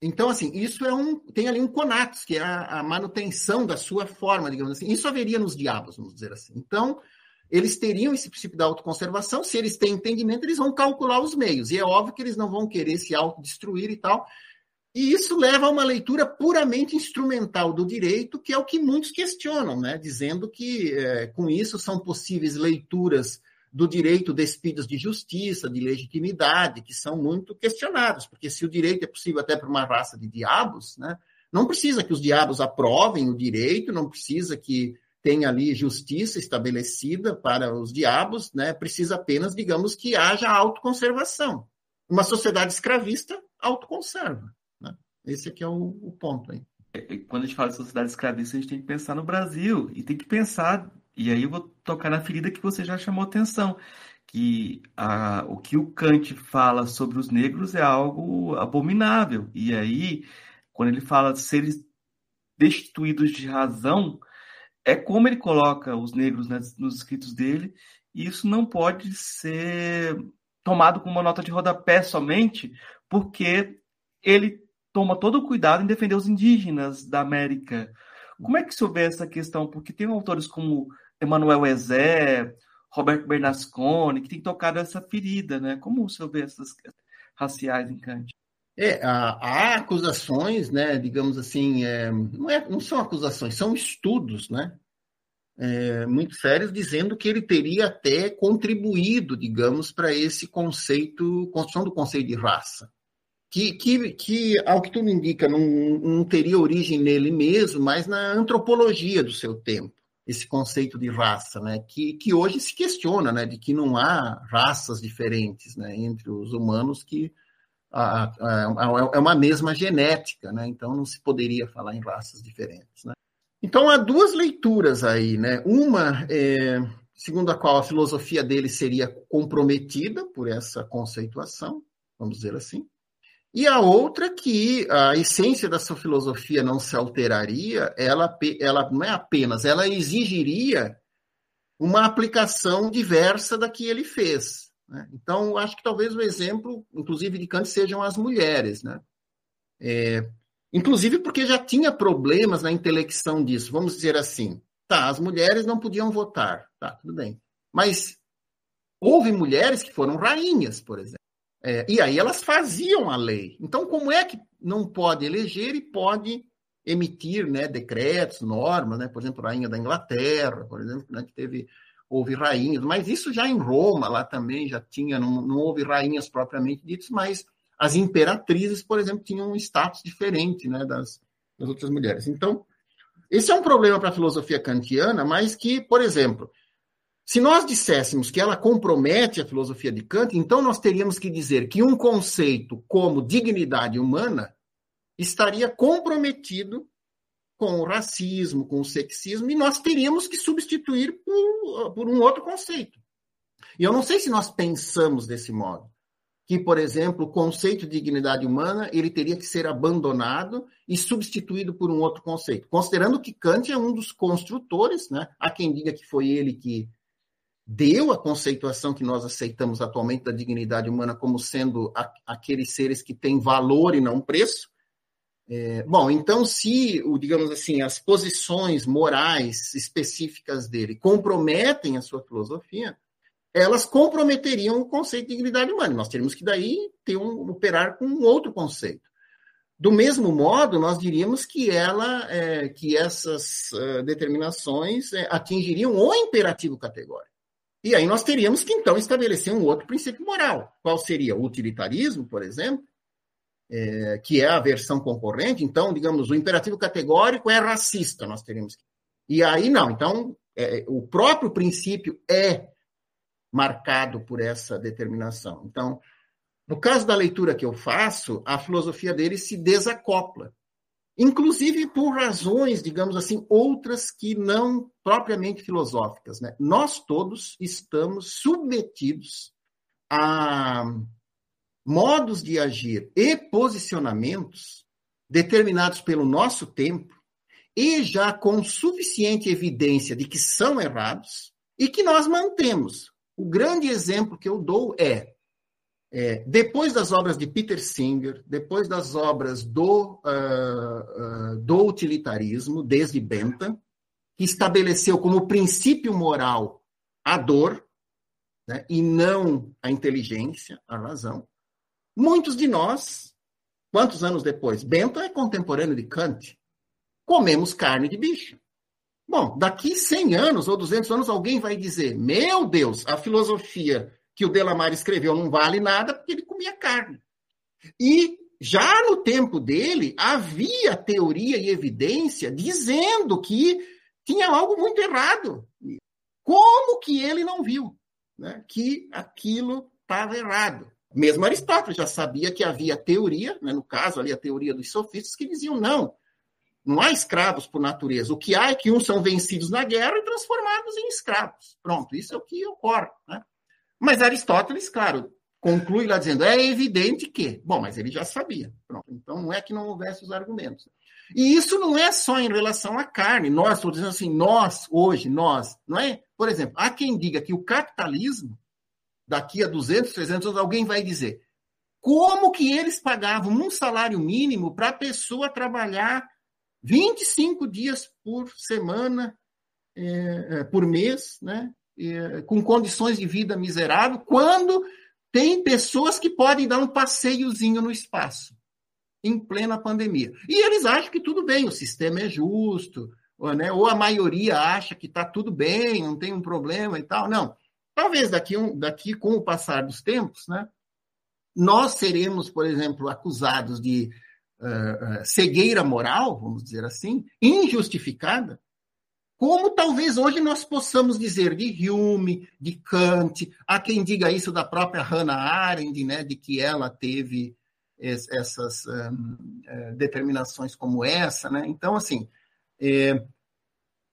Então, assim, isso é um. Tem ali um conatus, que é a, a, manutenção da sua forma, digamos assim. Isso haveria nos diabos, vamos dizer assim. Então, eles teriam esse princípio da autoconservação. Se eles têm entendimento, eles vão calcular os meios. E é óbvio que eles não vão querer se autodestruir e tal. E isso leva a uma leitura puramente instrumental do direito, que é o que muitos questionam, né? dizendo que é, com isso são possíveis leituras do direito despidos de justiça, de legitimidade, que são muito questionados, porque se o direito é possível até para uma raça de diabos, né? não precisa que os diabos aprovem o direito, não precisa que tenha ali justiça estabelecida para os diabos, né? precisa apenas, digamos, que haja autoconservação. Uma sociedade escravista autoconserva. Esse aqui é o, o ponto aí. É, quando a gente fala de sociedade escravista, a gente tem que pensar no Brasil e tem que pensar, e aí eu vou tocar na ferida que você já chamou atenção, que a, o que o Kant fala sobre os negros é algo abominável. E aí, quando ele fala de seres destituídos de razão, é como ele coloca os negros né, nos escritos dele, e isso não pode ser tomado como uma nota de rodapé somente, porque ele toma todo o cuidado em defender os indígenas da América. Como é que se vê essa questão? Porque tem autores como Emmanuel Ezé, Roberto Bernasconi, que tem tocado essa ferida, né? Como o senhor vê essas raciais em Kant? É, há, acusações, né, digamos assim, é, não, é, não são acusações, são estudos, né, é, muito sérios, dizendo que ele teria até contribuído, digamos, para esse conceito, construção do conceito de raça que, que, que, ao que tudo indica, não, não teria origem nele mesmo, mas na antropologia do seu tempo, esse conceito de raça, né? que, que hoje se questiona, né? de que não há raças diferentes né? entre os humanos, que a, é uma mesma genética, né? então não se poderia falar em raças diferentes. Né? Então há duas leituras aí, né? Uma é, segundo a qual a filosofia dele seria comprometida por essa conceituação, vamos dizer assim, e a outra que a essência da sua filosofia não se alteraria, ela, ela não é apenas, ela exigiria uma aplicação diversa da que ele fez. Né? Então, acho que talvez o exemplo, inclusive de Kant, sejam as mulheres. Né? É, inclusive porque já tinha problemas na intelecção disso, vamos dizer assim. Tá, as mulheres não podiam votar, tá, tudo bem. Mas houve mulheres que foram rainhas, por exemplo. É, e aí elas faziam a lei. Então, como é que não pode eleger e pode emitir né, decretos, normas, né? por exemplo, a rainha da Inglaterra, por exemplo, né, que teve, houve rainhas, mas isso já em Roma, lá também já tinha, não, não houve rainhas propriamente ditas, mas as imperatrizes, por exemplo, tinham um status diferente né, das, das outras mulheres. Então, esse é um problema para a filosofia kantiana, mas que, por exemplo, se nós disséssemos que ela compromete a filosofia de Kant, então nós teríamos que dizer que um conceito como dignidade humana estaria comprometido com o racismo, com o sexismo, e nós teríamos que substituir por, por um outro conceito. E eu não sei se nós pensamos desse modo que, por exemplo, o conceito de dignidade humana ele teria que ser abandonado e substituído por um outro conceito, considerando que Kant é um dos construtores, né? Há quem diga que foi ele que deu a conceituação que nós aceitamos atualmente da dignidade humana como sendo a, aqueles seres que têm valor e não preço. É, bom, então, se, digamos assim, as posições morais específicas dele comprometem a sua filosofia, elas comprometeriam o conceito de dignidade humana. Nós teríamos que daí ter um, operar com um outro conceito. Do mesmo modo, nós diríamos que ela, é, que essas uh, determinações é, atingiriam o imperativo categórico. E aí nós teríamos que então estabelecer um outro princípio moral. Qual seria? O utilitarismo, por exemplo, é, que é a versão concorrente. Então, digamos, o imperativo categórico é racista, nós teríamos que. E aí não. Então, é, o próprio princípio é marcado por essa determinação. Então, no caso da leitura que eu faço, a filosofia dele se desacopla, inclusive por razões, digamos assim, outras que não propriamente filosóficas. Né? Nós todos estamos submetidos a modos de agir e posicionamentos determinados pelo nosso tempo e já com suficiente evidência de que são errados e que nós mantemos. O grande exemplo que eu dou é é, depois das obras de Peter Singer, depois das obras do, uh, uh, do utilitarismo, desde Bentham, que estabeleceu como princípio moral a dor, né, e não a inteligência, a razão, muitos de nós, quantos anos depois? Bentham é contemporâneo de Kant. Comemos carne de bicho. Bom, daqui 100 anos ou 200 anos, alguém vai dizer: Meu Deus, a filosofia que o Delamar escreveu não vale nada porque ele comia carne. E já no tempo dele havia teoria e evidência dizendo que tinha algo muito errado. Como que ele não viu né, que aquilo estava errado? Mesmo Aristóteles já sabia que havia teoria, né, no caso ali a teoria dos sofistas, que diziam não, não há escravos por natureza. O que há é que uns são vencidos na guerra e transformados em escravos. Pronto, isso é o que ocorre. Né? Mas Aristóteles, claro, conclui lá dizendo: é evidente que. Bom, mas ele já sabia. Pronto. Então não é que não houvesse os argumentos. E isso não é só em relação à carne. Nós, estou dizendo assim, nós, hoje, nós, não é? Por exemplo, há quem diga que o capitalismo, daqui a 200, 300 anos, alguém vai dizer como que eles pagavam um salário mínimo para a pessoa trabalhar 25 dias por semana, é, por mês, né? com condições de vida miserável, quando tem pessoas que podem dar um passeiozinho no espaço, em plena pandemia. E eles acham que tudo bem, o sistema é justo, ou, né, ou a maioria acha que está tudo bem, não tem um problema e tal. Não. Talvez daqui, um, daqui com o passar dos tempos, né, nós seremos, por exemplo, acusados de uh, cegueira moral, vamos dizer assim, injustificada, como talvez hoje nós possamos dizer de Hume, de Kant, há quem diga isso da própria Hannah Arendt, né, de que ela teve essas um, é, determinações como essa. Né? Então, assim, é,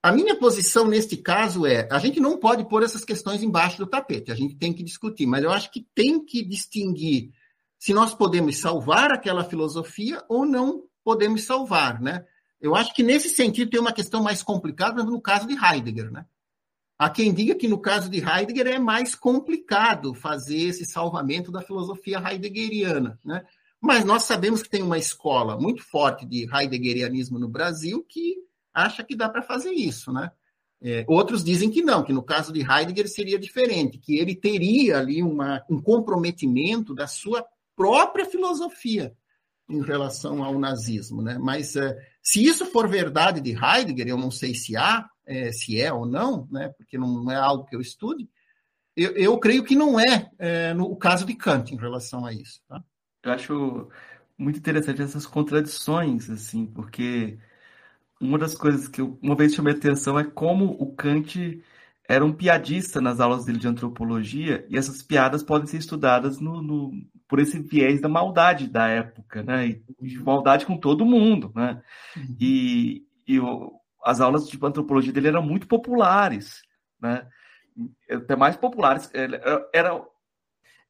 a minha posição neste caso é: a gente não pode pôr essas questões embaixo do tapete, a gente tem que discutir, mas eu acho que tem que distinguir se nós podemos salvar aquela filosofia ou não podemos salvar, né? Eu acho que nesse sentido tem uma questão mais complicada no caso de Heidegger, né? Há quem diga que no caso de Heidegger é mais complicado fazer esse salvamento da filosofia heideggeriana, né? Mas nós sabemos que tem uma escola muito forte de heideggerianismo no Brasil que acha que dá para fazer isso, né? É, outros dizem que não, que no caso de Heidegger seria diferente, que ele teria ali uma, um comprometimento da sua própria filosofia em relação ao nazismo, né? Mas é, se isso for verdade de Heidegger, eu não sei se há, é, se é ou não, né? Porque não é algo que eu estude. Eu, eu creio que não é, é, no caso de Kant em relação a isso. Tá? Eu acho muito interessante essas contradições, assim, porque uma das coisas que eu uma vez chamei atenção é como o Kant era um piadista nas aulas dele de antropologia, e essas piadas podem ser estudadas no, no por esse viés da maldade da época, né? E de maldade com todo mundo, né? Uhum. E, e o, as aulas de antropologia dele eram muito populares, né? Até mais populares. Era, era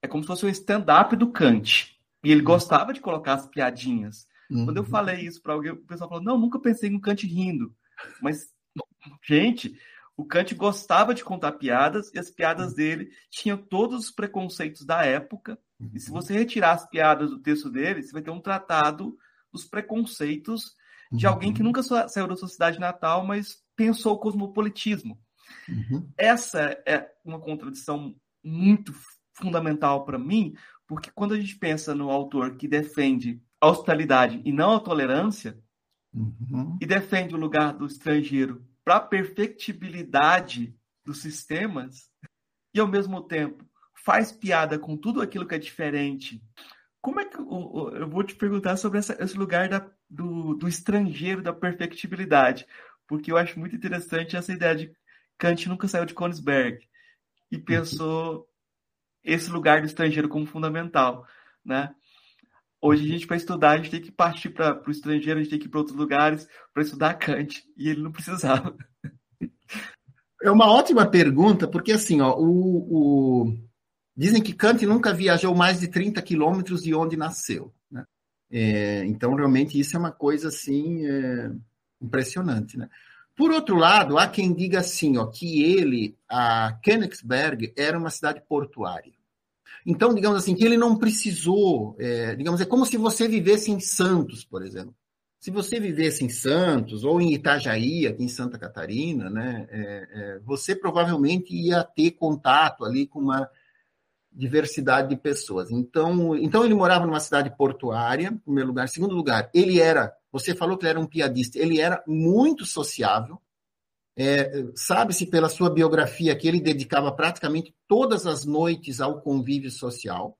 é como se fosse um stand-up do Kant. E ele uhum. gostava de colocar as piadinhas. Uhum. Quando eu falei isso para alguém, o pessoal falou: não, nunca pensei um Kant rindo. Mas, gente, o Kant gostava de contar piadas e as piadas uhum. dele tinham todos os preconceitos da época e se você retirar as piadas do texto dele, você vai ter um tratado dos preconceitos de uhum. alguém que nunca saiu da sua cidade natal, mas pensou o cosmopolitismo. Uhum. Essa é uma contradição muito fundamental para mim, porque quando a gente pensa no autor que defende a hospitalidade e não a tolerância, uhum. e defende o lugar do estrangeiro para a perfectibilidade dos sistemas, e ao mesmo tempo faz piada com tudo aquilo que é diferente. Como é que eu vou te perguntar sobre essa, esse lugar da, do, do estrangeiro, da perfectibilidade, porque eu acho muito interessante essa ideia de Kant nunca saiu de Königsberg e uhum. pensou esse lugar do estrangeiro como fundamental, né? Hoje a gente para estudar a gente tem que partir para o estrangeiro, a gente tem que ir para outros lugares para estudar Kant e ele não precisava. É uma ótima pergunta porque assim, ó, o, o... dizem que Kant nunca viajou mais de 30 quilômetros de onde nasceu, né? É, então realmente isso é uma coisa assim é, impressionante, né? Por outro lado, há quem diga assim, ó, que ele, a Königsberg, era uma cidade portuária. Então, digamos assim, que ele não precisou, é, digamos, é como se você vivesse em Santos, por exemplo. Se você vivesse em Santos ou em Itajaí, aqui em Santa Catarina, né, é, é, você provavelmente ia ter contato ali com uma diversidade de pessoas. Então, então ele morava numa cidade portuária, em primeiro lugar. Em segundo lugar, ele era você falou que ele era um piadista. Ele era muito sociável. É, Sabe-se pela sua biografia que ele dedicava praticamente todas as noites ao convívio social.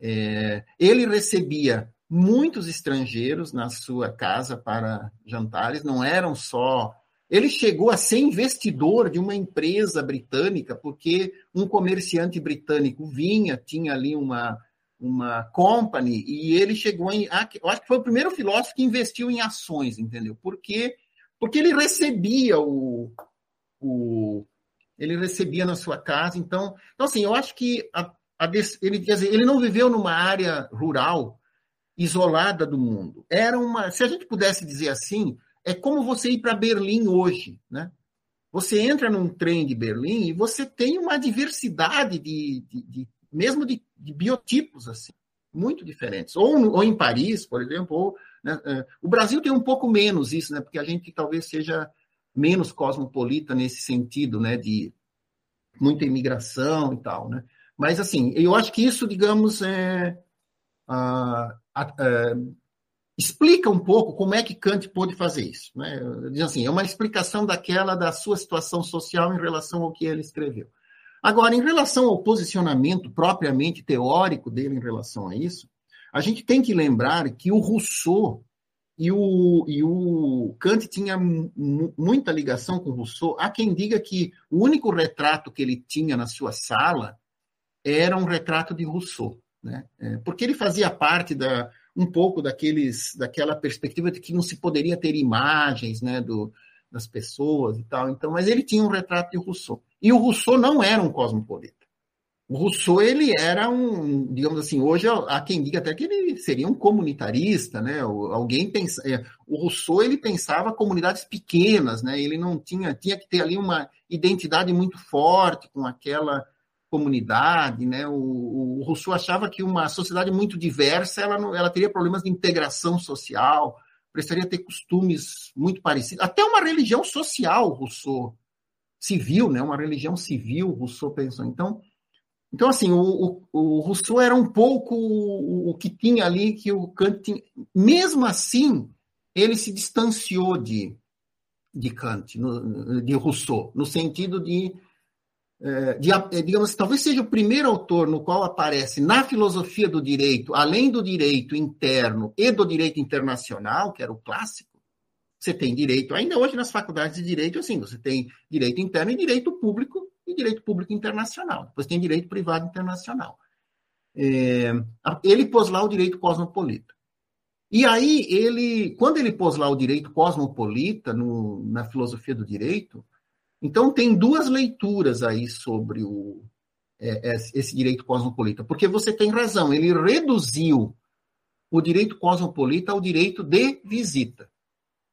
É, ele recebia muitos estrangeiros na sua casa para jantares, não eram só. Ele chegou a ser investidor de uma empresa britânica, porque um comerciante britânico vinha, tinha ali uma, uma company e ele chegou em. Eu acho que foi o primeiro filósofo que investiu em ações, entendeu? Porque, porque ele recebia o, o. Ele recebia na sua casa. Então, então assim, eu acho que a, a, ele, quer dizer, ele não viveu numa área rural isolada do mundo. Era uma. Se a gente pudesse dizer assim, é como você ir para Berlim hoje, né? Você entra num trem de Berlim e você tem uma diversidade de, de, de mesmo de, de biotipos assim, muito diferentes. Ou, ou em Paris, por exemplo, ou, né, é, o Brasil tem um pouco menos isso, né, porque a gente talvez seja menos cosmopolita nesse sentido, né, de muita imigração e tal, né. Mas assim, eu acho que isso, digamos, é, é, explica um pouco como é que Kant pôde fazer isso. Né? Diz assim, é uma explicação daquela da sua situação social em relação ao que ele escreveu. Agora, em relação ao posicionamento propriamente teórico dele em relação a isso, a gente tem que lembrar que o Rousseau e o, e o Kant tinha muita ligação com Rousseau. Há quem diga que o único retrato que ele tinha na sua sala era um retrato de Rousseau, né? É, porque ele fazia parte da, um pouco daqueles, daquela perspectiva de que não se poderia ter imagens né, do, das pessoas e tal. Então, mas ele tinha um retrato de Rousseau. E o Rousseau não era um cosmopolita. O Rousseau, ele era um, digamos assim, hoje há quem diga até que ele seria um comunitarista, né? Alguém pensa, é, o Rousseau, ele pensava comunidades pequenas, né? Ele não tinha, tinha que ter ali uma identidade muito forte com aquela comunidade, né? O, o Rousseau achava que uma sociedade muito diversa, ela, não, ela teria problemas de integração social, precisaria ter costumes muito parecidos, até uma religião social, Rousseau, civil, né? Uma religião civil, Rousseau pensou. Então, então assim, o, o, o Rousseau era um pouco o, o, que tinha ali que o Kant tinha. Mesmo assim, ele se distanciou de, de Kant, no, de Rousseau, no sentido de é, de, é, digamos, talvez seja o primeiro autor no qual aparece na filosofia do direito, além do direito interno e do direito internacional, que era o clássico, você tem direito, ainda hoje nas faculdades de direito, assim, você tem direito interno e direito público e direito público internacional. Depois tem direito privado internacional. É, ele pôs lá o direito cosmopolita. E aí, ele, quando ele pôs lá o direito cosmopolita no, na filosofia do direito, então, tem duas leituras aí sobre o, é, é, esse direito cosmopolita, porque você tem razão, ele reduziu o direito cosmopolita ao direito de visita,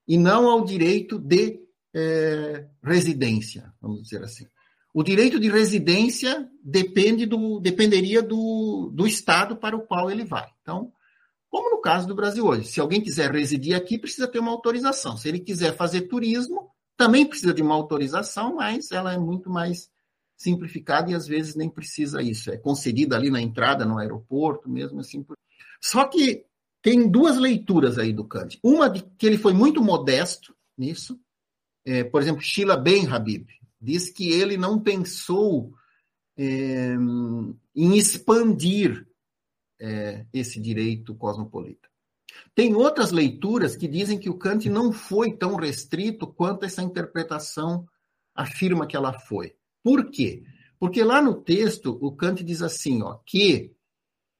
e não ao direito de é, residência, vamos dizer assim. O direito de residência depende do, dependeria do, do estado para o qual ele vai. Então, como no caso do Brasil hoje, se alguém quiser residir aqui, precisa ter uma autorização. Se ele quiser fazer turismo, também precisa de uma autorização, mas ela é muito mais simplificada e às vezes nem precisa isso. É concedida ali na entrada no aeroporto, mesmo assim. Só que tem duas leituras aí do Kant. Uma de que ele foi muito modesto nisso. É, por exemplo, Sheila Ben Habib diz que ele não pensou é, em expandir é, esse direito cosmopolita. Tem outras leituras que dizem que o Kant não foi tão restrito quanto essa interpretação afirma que ela foi. Por quê? Porque lá no texto o Kant diz assim, ó, que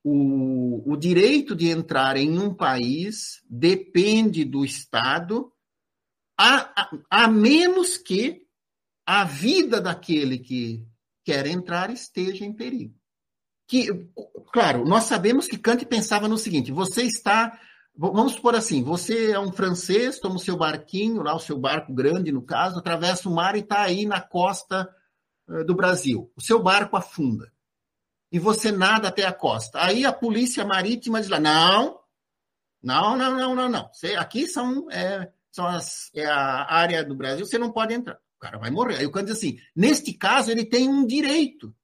o, o direito de entrar em um país depende do Estado, a, a, a menos que a vida daquele que quer entrar esteja em perigo. Que, claro, nós sabemos que Kant pensava no seguinte: você está Vamos supor assim, você é um francês, toma o seu barquinho, lá o seu barco grande, no caso, atravessa o mar e está aí na costa uh, do Brasil. O seu barco afunda. E você nada até a costa. Aí a polícia marítima diz lá, não, não, não, não, não, não. Aqui são, é, são as, é a área do Brasil, você não pode entrar. Cara vai morrer. Aí o Kant diz assim, neste caso ele tem um direito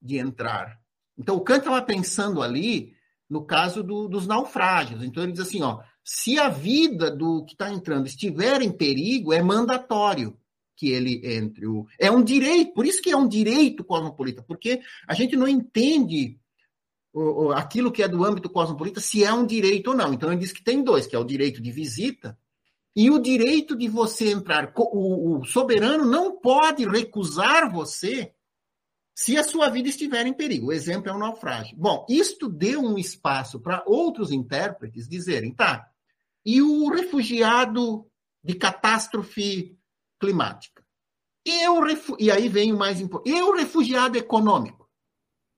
de entrar. Então o Kant estava pensando ali no caso do, dos naufrágios. Então ele diz assim, ó, se a vida do que está entrando estiver em perigo, é mandatório que ele entre. O, é um direito, por isso que é um direito cosmopolita, porque a gente não entende aquilo que é do âmbito cosmopolita se é um direito ou não. Então ele diz que tem dois, que é o direito de visita e o direito de você entrar. O, o soberano não pode recusar você se a sua vida estiver em perigo. O exemplo é o um naufrágio. Bom, isto deu um espaço para outros intérpretes dizerem, tá, e o refugiado de catástrofe climática? E, o refu... e aí vem o mais importante. E o refugiado econômico?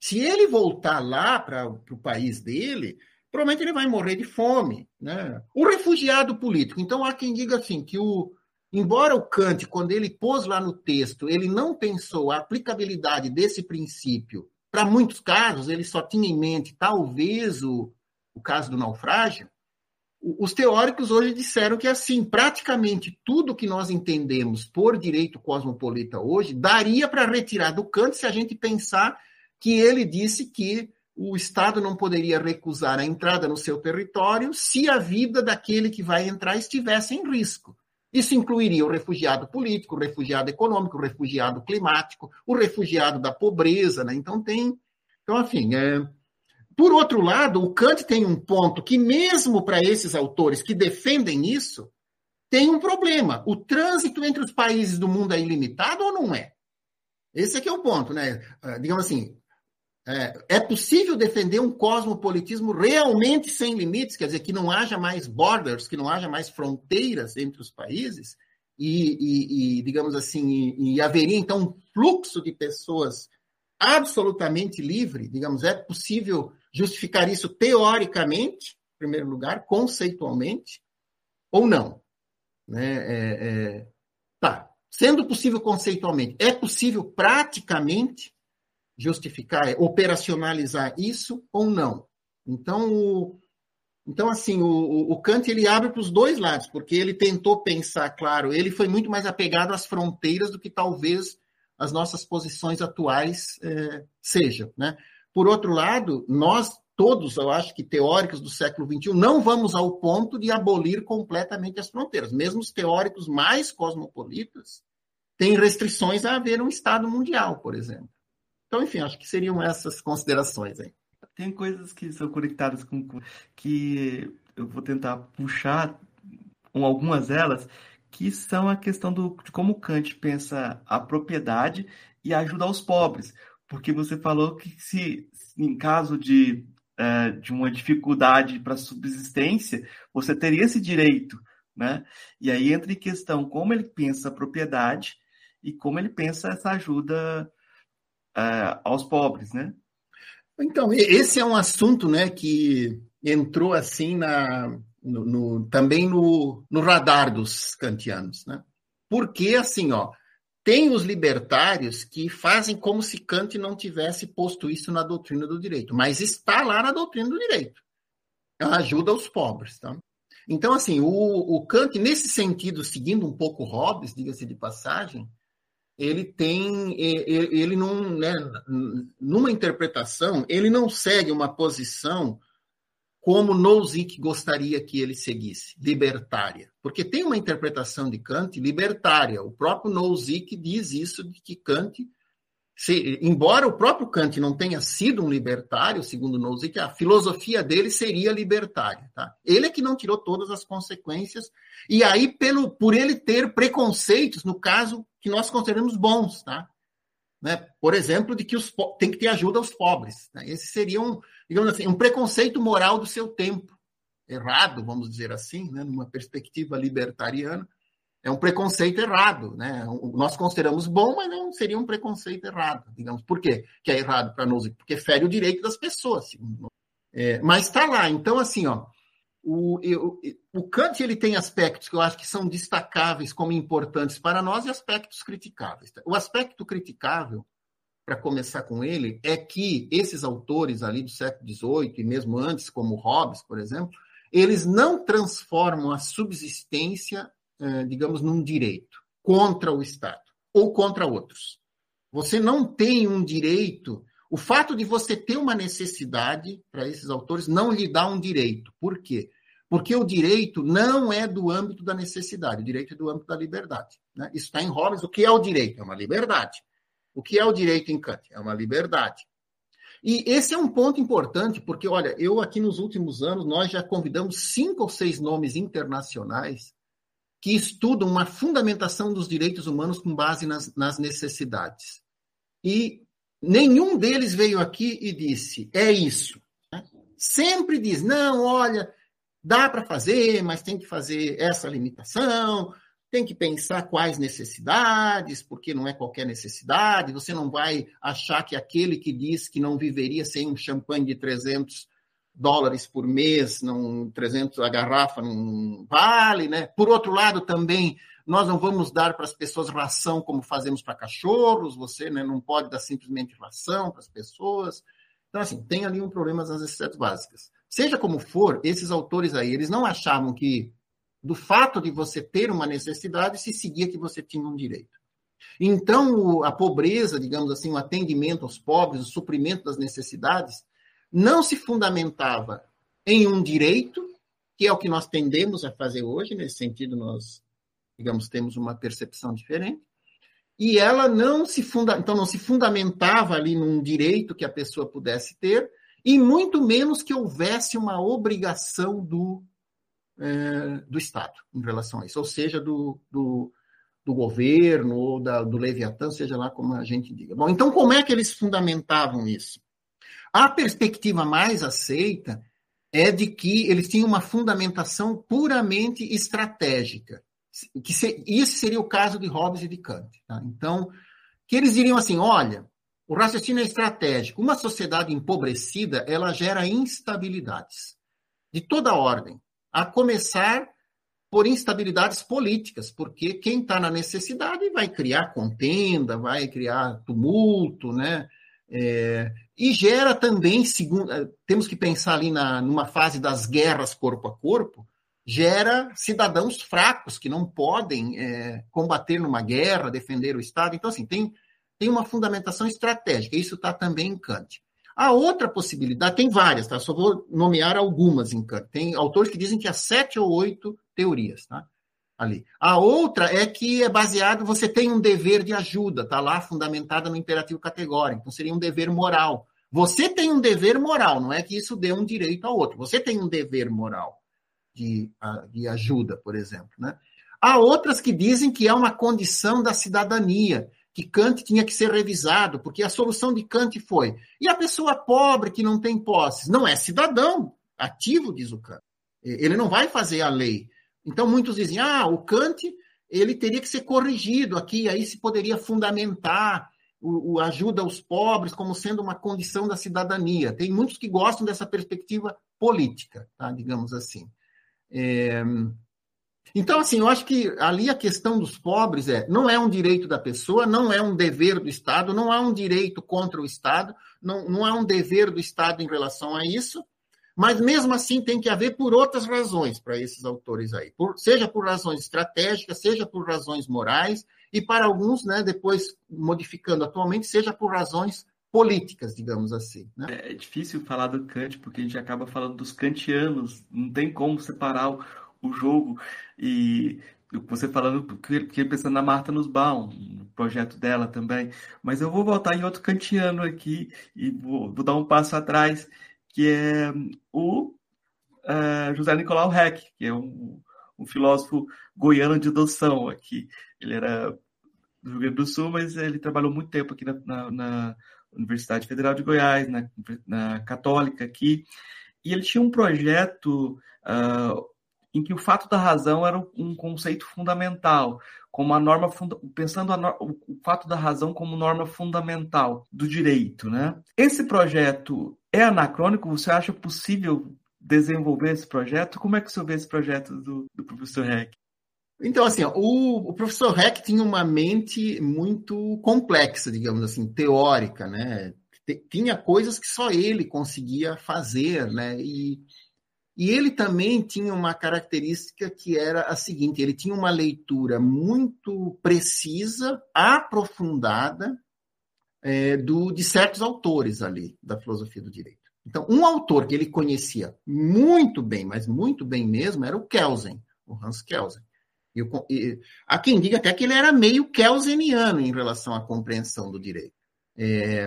Se ele voltar lá para o país dele, provavelmente ele vai morrer de fome. Né? O refugiado político. Então, há quem diga assim, que o, Embora o Kant, quando ele pôs lá no texto, ele não pensou a aplicabilidade desse princípio para muitos casos, ele só tinha em mente talvez o, o caso do naufrágio, os teóricos hoje disseram que assim, praticamente tudo que nós entendemos por direito cosmopolita hoje daria para retirar do Kant se a gente pensar que ele disse que o Estado não poderia recusar a entrada no seu território se a vida daquele que vai entrar estivesse em risco. Isso incluiria o refugiado político, o refugiado econômico, o refugiado climático, o refugiado da pobreza, né? Então tem, então assim, é... por outro lado, o Kant tem um ponto que mesmo para esses autores que defendem isso, tem um problema. O trânsito entre os países do mundo é ilimitado ou não é? Esse aqui é o ponto, né? Ah, digamos assim, é, é, possível defender um cosmopolitismo realmente sem limites, quer dizer, que não haja mais borders, que não haja mais fronteiras entre os países, e, e, e digamos assim, e, e, haveria então um fluxo de pessoas absolutamente livre, digamos, é possível justificar isso teoricamente, em primeiro lugar, conceitualmente, ou não? Né? É, é, tá, sendo possível conceitualmente, é possível praticamente justificar, é operacionalizar isso ou não. Então, o, então assim, o, o Kant ele abre para os dois lados, porque ele tentou pensar, claro, ele foi muito mais apegado às fronteiras do que talvez as nossas posições atuais é, sejam. Né? Por outro lado, nós todos, eu acho que teóricos do século XXI, não vamos ao ponto de abolir completamente as fronteiras. Mesmo os teóricos mais cosmopolitas têm restrições a haver um Estado mundial, por exemplo. Então, enfim, acho que seriam essas considerações aí. Tem coisas que são conectadas com que eu vou tentar puxar algumas delas, que são a questão do, de como Kant pensa a propriedade e ajuda aos pobres. Porque você falou que se em caso de, é, de uma dificuldade para subsistência, você teria esse direito. Né? E aí entra em questão como ele pensa a propriedade e como ele pensa essa ajuda uh, aos pobres, né? Então, esse é um assunto né, que entrou assim na, no, no, também no, no radar dos kantianos. Né? Porque, assim, ó, tem os libertários que fazem como se Kant não tivesse posto isso na doutrina do direito, mas está lá na doutrina do direito. Ajuda os pobres. Tá? Então, assim, o, o Kant, nesse sentido, seguindo um pouco Hobbes, diga-se de passagem, ele tem, ele não, né, numa interpretação, ele não segue uma posição como Nozick gostaria que ele seguisse, libertária. Porque tem uma interpretação de Kant libertária. O próprio Nozick diz isso, de que Kant, se, embora o próprio Kant não tenha sido um libertário, segundo Nozick, a filosofia dele seria libertária. Tá? Ele é que não tirou todas as consequências, e aí pelo, por ele ter preconceitos, no caso que nós consideramos bons. Tá? Né? Por exemplo, de que os, tem que ter ajuda aos pobres. Né? Esse seria um digamos assim, um preconceito moral do seu tempo. Errado, vamos dizer assim, né? numa perspectiva libertariana. É um preconceito errado. Né? Nós consideramos bom, mas não seria um preconceito errado, digamos. Por quê que é errado para nós? Porque fere o direito das pessoas. É, mas está lá. Então, assim, ó, o, o, o Kant ele tem aspectos que eu acho que são destacáveis como importantes para nós e aspectos criticáveis. O aspecto criticável para começar com ele, é que esses autores ali do século XVIII, e mesmo antes, como Hobbes, por exemplo, eles não transformam a subsistência, eh, digamos, num direito contra o Estado ou contra outros. Você não tem um direito. O fato de você ter uma necessidade, para esses autores, não lhe dá um direito. Por quê? Porque o direito não é do âmbito da necessidade, o direito é do âmbito da liberdade. Né? Isso está em Hobbes. O que é o direito? É uma liberdade. O que é o direito em Kant? É uma liberdade. E esse é um ponto importante, porque, olha, eu aqui nos últimos anos, nós já convidamos cinco ou seis nomes internacionais que estudam uma fundamentação dos direitos humanos com base nas, nas necessidades. E nenhum deles veio aqui e disse, é isso. Né? Sempre diz, não, olha, dá para fazer, mas tem que fazer essa limitação, tem que pensar quais necessidades, porque não é qualquer necessidade. Você não vai achar que aquele que diz que não viveria sem um champanhe de 300 dólares por mês, não 300 a garrafa não vale, né? Por outro lado, também nós não vamos dar para as pessoas ração como fazemos para cachorros, você né, não pode dar simplesmente ração para as pessoas. Então, assim, tem ali um problema das necessidades básicas. Seja como for, esses autores aí, eles não achavam que do fato de você ter uma necessidade se seguia que você tinha um direito. Então, a pobreza, digamos assim, o atendimento aos pobres, o suprimento das necessidades, não se fundamentava em um direito, que é o que nós tendemos a fazer hoje, nesse sentido, nós, digamos, temos uma percepção diferente, e ela não se funda, então não se fundamentava ali num direito que a pessoa pudesse ter, e muito menos que houvesse uma obrigação do é, do Estado em relação a isso, ou seja, do, do, do governo ou da, do Leviatã, seja lá como a gente diga. Bom, então como é que eles fundamentavam isso? A perspectiva mais aceita é de que eles tinham uma fundamentação puramente estratégica. Que se, isso seria o caso de Hobbes e de Kant. Tá? Então, que eles diriam assim, olha, o raciocínio é estratégico. Uma sociedade empobrecida, ela gera instabilidades de toda ordem a começar por instabilidades políticas, porque quem está na necessidade vai criar contenda, vai criar tumulto, né? É, e gera também, segundo, é, temos que pensar ali na, numa fase das guerras corpo a corpo, gera cidadãos fracos que não podem é, combater numa guerra, defender o Estado. Então, assim, tem, tem uma fundamentação estratégica. Isso está também em Kant. A outra possibilidade, tem várias, tá? Só vou nomear algumas em Kant. Tem autores que dizem que há sete ou oito teorias, tá? Ali. A outra é que é baseado, você tem um dever de ajuda, tá lá fundamentada no imperativo categórico, então seria um dever moral. Você tem um dever moral, não é que isso dê um direito ao outro. Você tem um dever moral de, de ajuda, por exemplo, né? Há outras que dizem que é uma condição da cidadania, que Kant tinha que ser revisado, porque a solução de Kant foi: e a pessoa pobre que não tem posses? Não é cidadão ativo, diz o Kant. Ele não vai fazer a lei. Então muitos dizem: ah, o Kant ele teria que ser corrigido aqui, aí se poderia fundamentar o, o ajuda aos pobres como sendo uma condição da cidadania. Tem muitos que gostam dessa perspectiva política, tá? digamos assim. É, então, assim, eu acho que ali a questão dos pobres é, não é um direito da pessoa, não é um dever do Estado, não há um direito contra o Estado, não, não há um dever do Estado em relação a isso, mas mesmo assim tem que haver por outras razões para esses autores aí, por, seja por razões estratégicas, seja por razões morais, e para alguns, né, depois modificando atualmente, seja por razões políticas, digamos assim. Né? É, é difícil falar do Kant, porque a gente acaba falando dos kantianos, não tem como separar o, o jogo. E você falando, fiquei pensando na Marta Nussbaum, no projeto dela também. Mas eu vou voltar em outro kantiano aqui e vou, vou dar um passo atrás, que é o uh, José Nicolau Heck, que é um, um filósofo goiano de adoção aqui. Ele era do Rio Grande do Sul, mas ele trabalhou muito tempo aqui na, na, na Universidade Federal de Goiás, na, na, Católica aqui, e ele tinha um projeto uh, em que o fato da razão era um conceito fundamental, como a norma funda pensando a o fato da razão como norma fundamental do direito, né? Esse projeto é anacrônico? Você acha possível desenvolver esse projeto? Como é que você vê esse projeto do, do professor Heck? Então, assim, o, o, professor Heck tinha uma mente muito complexa, digamos assim, teórica, né? Tinha coisas que só ele conseguia fazer, né? E, e ele também tinha uma característica que era a seguinte: ele tinha uma leitura muito precisa, aprofundada é, do, de certos autores ali da filosofia do direito. Então, um autor que ele conhecia muito bem, mas muito bem mesmo, era o Kelsen, o Hans Kelsen. E, e, há quem diga até que ele era meio kelseniano em relação à compreensão do direito. É,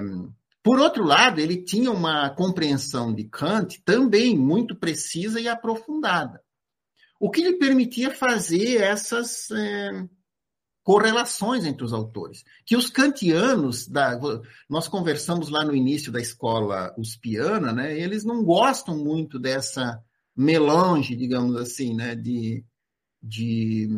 por outro lado, ele tinha uma compreensão de Kant também muito precisa e aprofundada, o que lhe permitia fazer essas é, correlações entre os autores. Que os kantianos, da, nós conversamos lá no início da escola uspiana, né, eles não gostam muito dessa melange, digamos assim, né, de, de,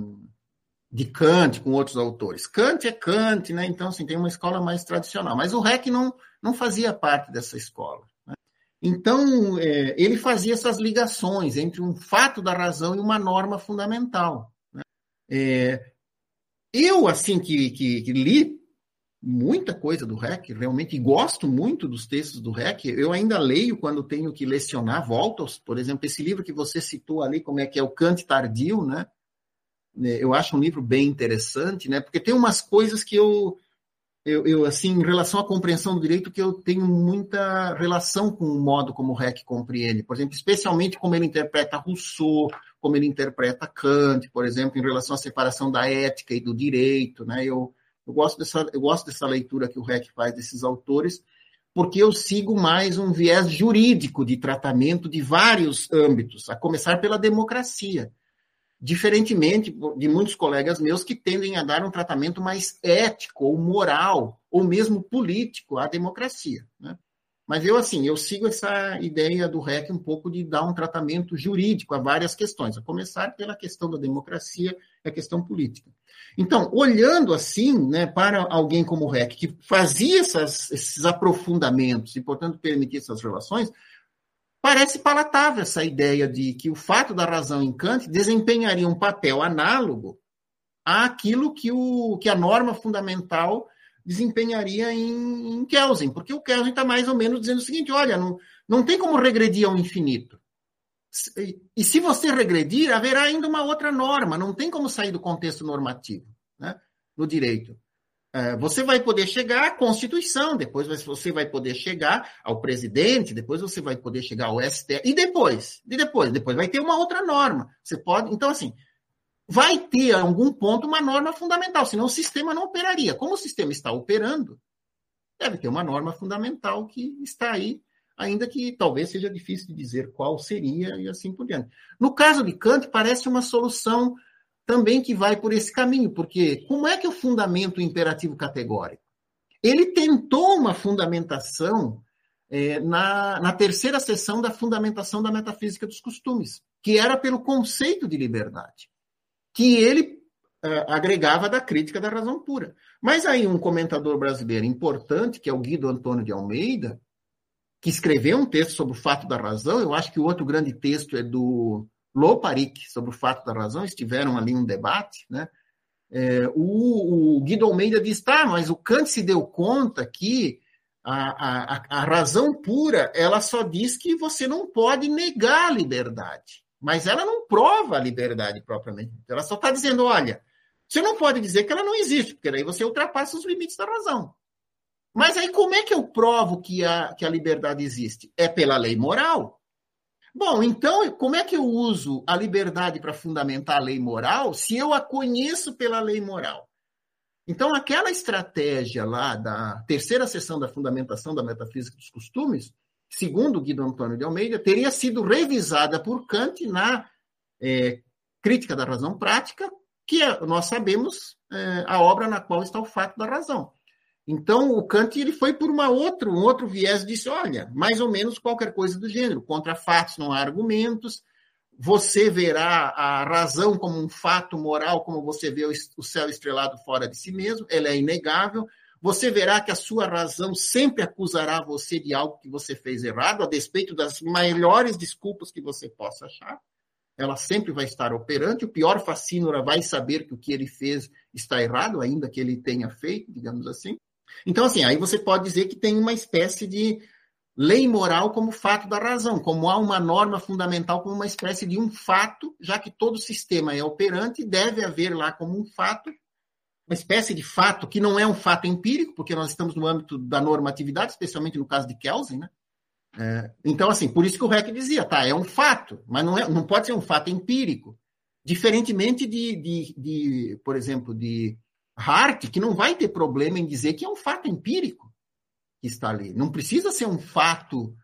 de Kant com outros autores. Kant é Kant, né, então assim, tem uma escola mais tradicional, mas o Heck não, não fazia parte dessa escola. Né? Então, é, ele fazia essas ligações entre um fato da razão e uma norma fundamental. Né? É, eu, assim, que, que, que, li muita coisa do REC, realmente gosto muito dos textos do REC, eu ainda leio quando tenho que lecionar, volto, por exemplo, esse livro que você citou ali, como é que é o Kant Tardio, né? É, eu acho um livro bem interessante, né? Porque tem umas coisas que eu, eu, eu, assim, em relação à compreensão do direito, que eu tenho muita relação com o modo como o REC compreende. Por exemplo, especialmente como ele interpreta Rousseau, como ele interpreta Kant, por exemplo, em relação à separação da ética e do direito. Né? Eu, eu, gosto, dessa, eu gosto dessa leitura que o REC faz desses autores, porque eu sigo mais um viés jurídico de tratamento de vários âmbitos, a começar pela democracia. Diferentemente de muitos colegas meus que tendem a dar um tratamento mais ético ou moral, ou mesmo político à democracia. Né? Mas eu, assim, eu sigo essa ideia do REC um pouco de dar um tratamento jurídico a várias questões, a começar pela questão da democracia e a questão política. Então, olhando assim, né, para alguém como o REC, que fazia essas, esses aprofundamentos e, portanto, permitia essas relações, parece palatável essa ideia de que o fato da razão em Kant desempenharia um papel análogo àquilo que, o, que a norma fundamental desempenharia em, em Kelsen, porque o Kelsen está mais ou menos dizendo o seguinte: olha, não, não tem como regredir ao infinito. E se você regredir, haverá ainda uma outra norma, não tem como sair do contexto normativo né, no direito. É, você vai poder chegar à Constituição, depois você vai poder chegar ao presidente, depois você vai poder chegar ao STF, e depois, e depois, depois vai ter uma outra norma. Você pode, então assim, vai ter a algum ponto uma norma fundamental, senão o sistema não operaria. Como o sistema está operando, deve ter uma norma fundamental que está aí, ainda que talvez seja difícil de dizer qual seria e assim por diante. No caso de Kant, parece uma solução também que vai por esse caminho, porque como é que o fundamento imperativo categórico? Ele tentou uma fundamentação é, na, na terceira sessão da fundamentação da metafísica dos costumes, que era pelo conceito de liberdade que ele uh, agregava da crítica da razão pura. Mas aí um comentador brasileiro importante, que é o Guido Antônio de Almeida, que escreveu um texto sobre o fato da razão, eu acho que o outro grande texto é do Loparic, sobre o fato da razão, estiveram ali um debate, né? É, o, o, Guido Almeida diz, tá, mas o Kant se deu conta que a, a, a razão pura, ela só diz que você não pode negar a liberdade mas ela não prova a liberdade propriamente. Ela só está dizendo: olha, você não pode dizer que ela não existe, porque daí você ultrapassa os limites da razão. Mas aí como é que eu provo que a, que a liberdade existe? É pela lei moral. Bom, então como é que eu uso a liberdade para fundamentar a lei moral se eu a conheço pela lei moral? Então, aquela estratégia lá da terceira sessão da fundamentação da metafísica dos costumes, segundo Guido Antônio de Almeida, teria sido revisada por Kant na é, Crítica da Razão Prática, que é, nós sabemos é, a obra na qual está o fato da razão. Então, o Kant ele foi por uma outro, um outro viés, disse, olha, mais ou menos qualquer coisa do gênero, contra fatos não há argumentos, você verá a razão como um fato moral, como você vê o céu estrelado fora de si mesmo, ela é inegável. Você verá que a sua razão sempre acusará você de algo que você fez errado, a despeito das melhores desculpas que você possa achar. Ela sempre vai estar operante. O pior fascínora vai saber que o que ele fez está errado, ainda que ele tenha feito, digamos assim. Então, assim, aí você pode dizer que tem uma espécie de lei moral como fato da razão, como há uma norma fundamental como uma espécie de um fato, já que todo sistema é operante, deve haver lá como um fato, uma espécie de fato que não é um fato empírico, porque nós estamos no âmbito da normatividade, especialmente no caso de Kelsen, né? É, então, assim, por isso que o REC dizia, tá, é um fato, mas não, é, não pode ser um fato empírico. Diferentemente de, de, de, por exemplo, de Hart, que não vai ter problema em dizer que é um fato empírico que está ali. Não precisa ser um fato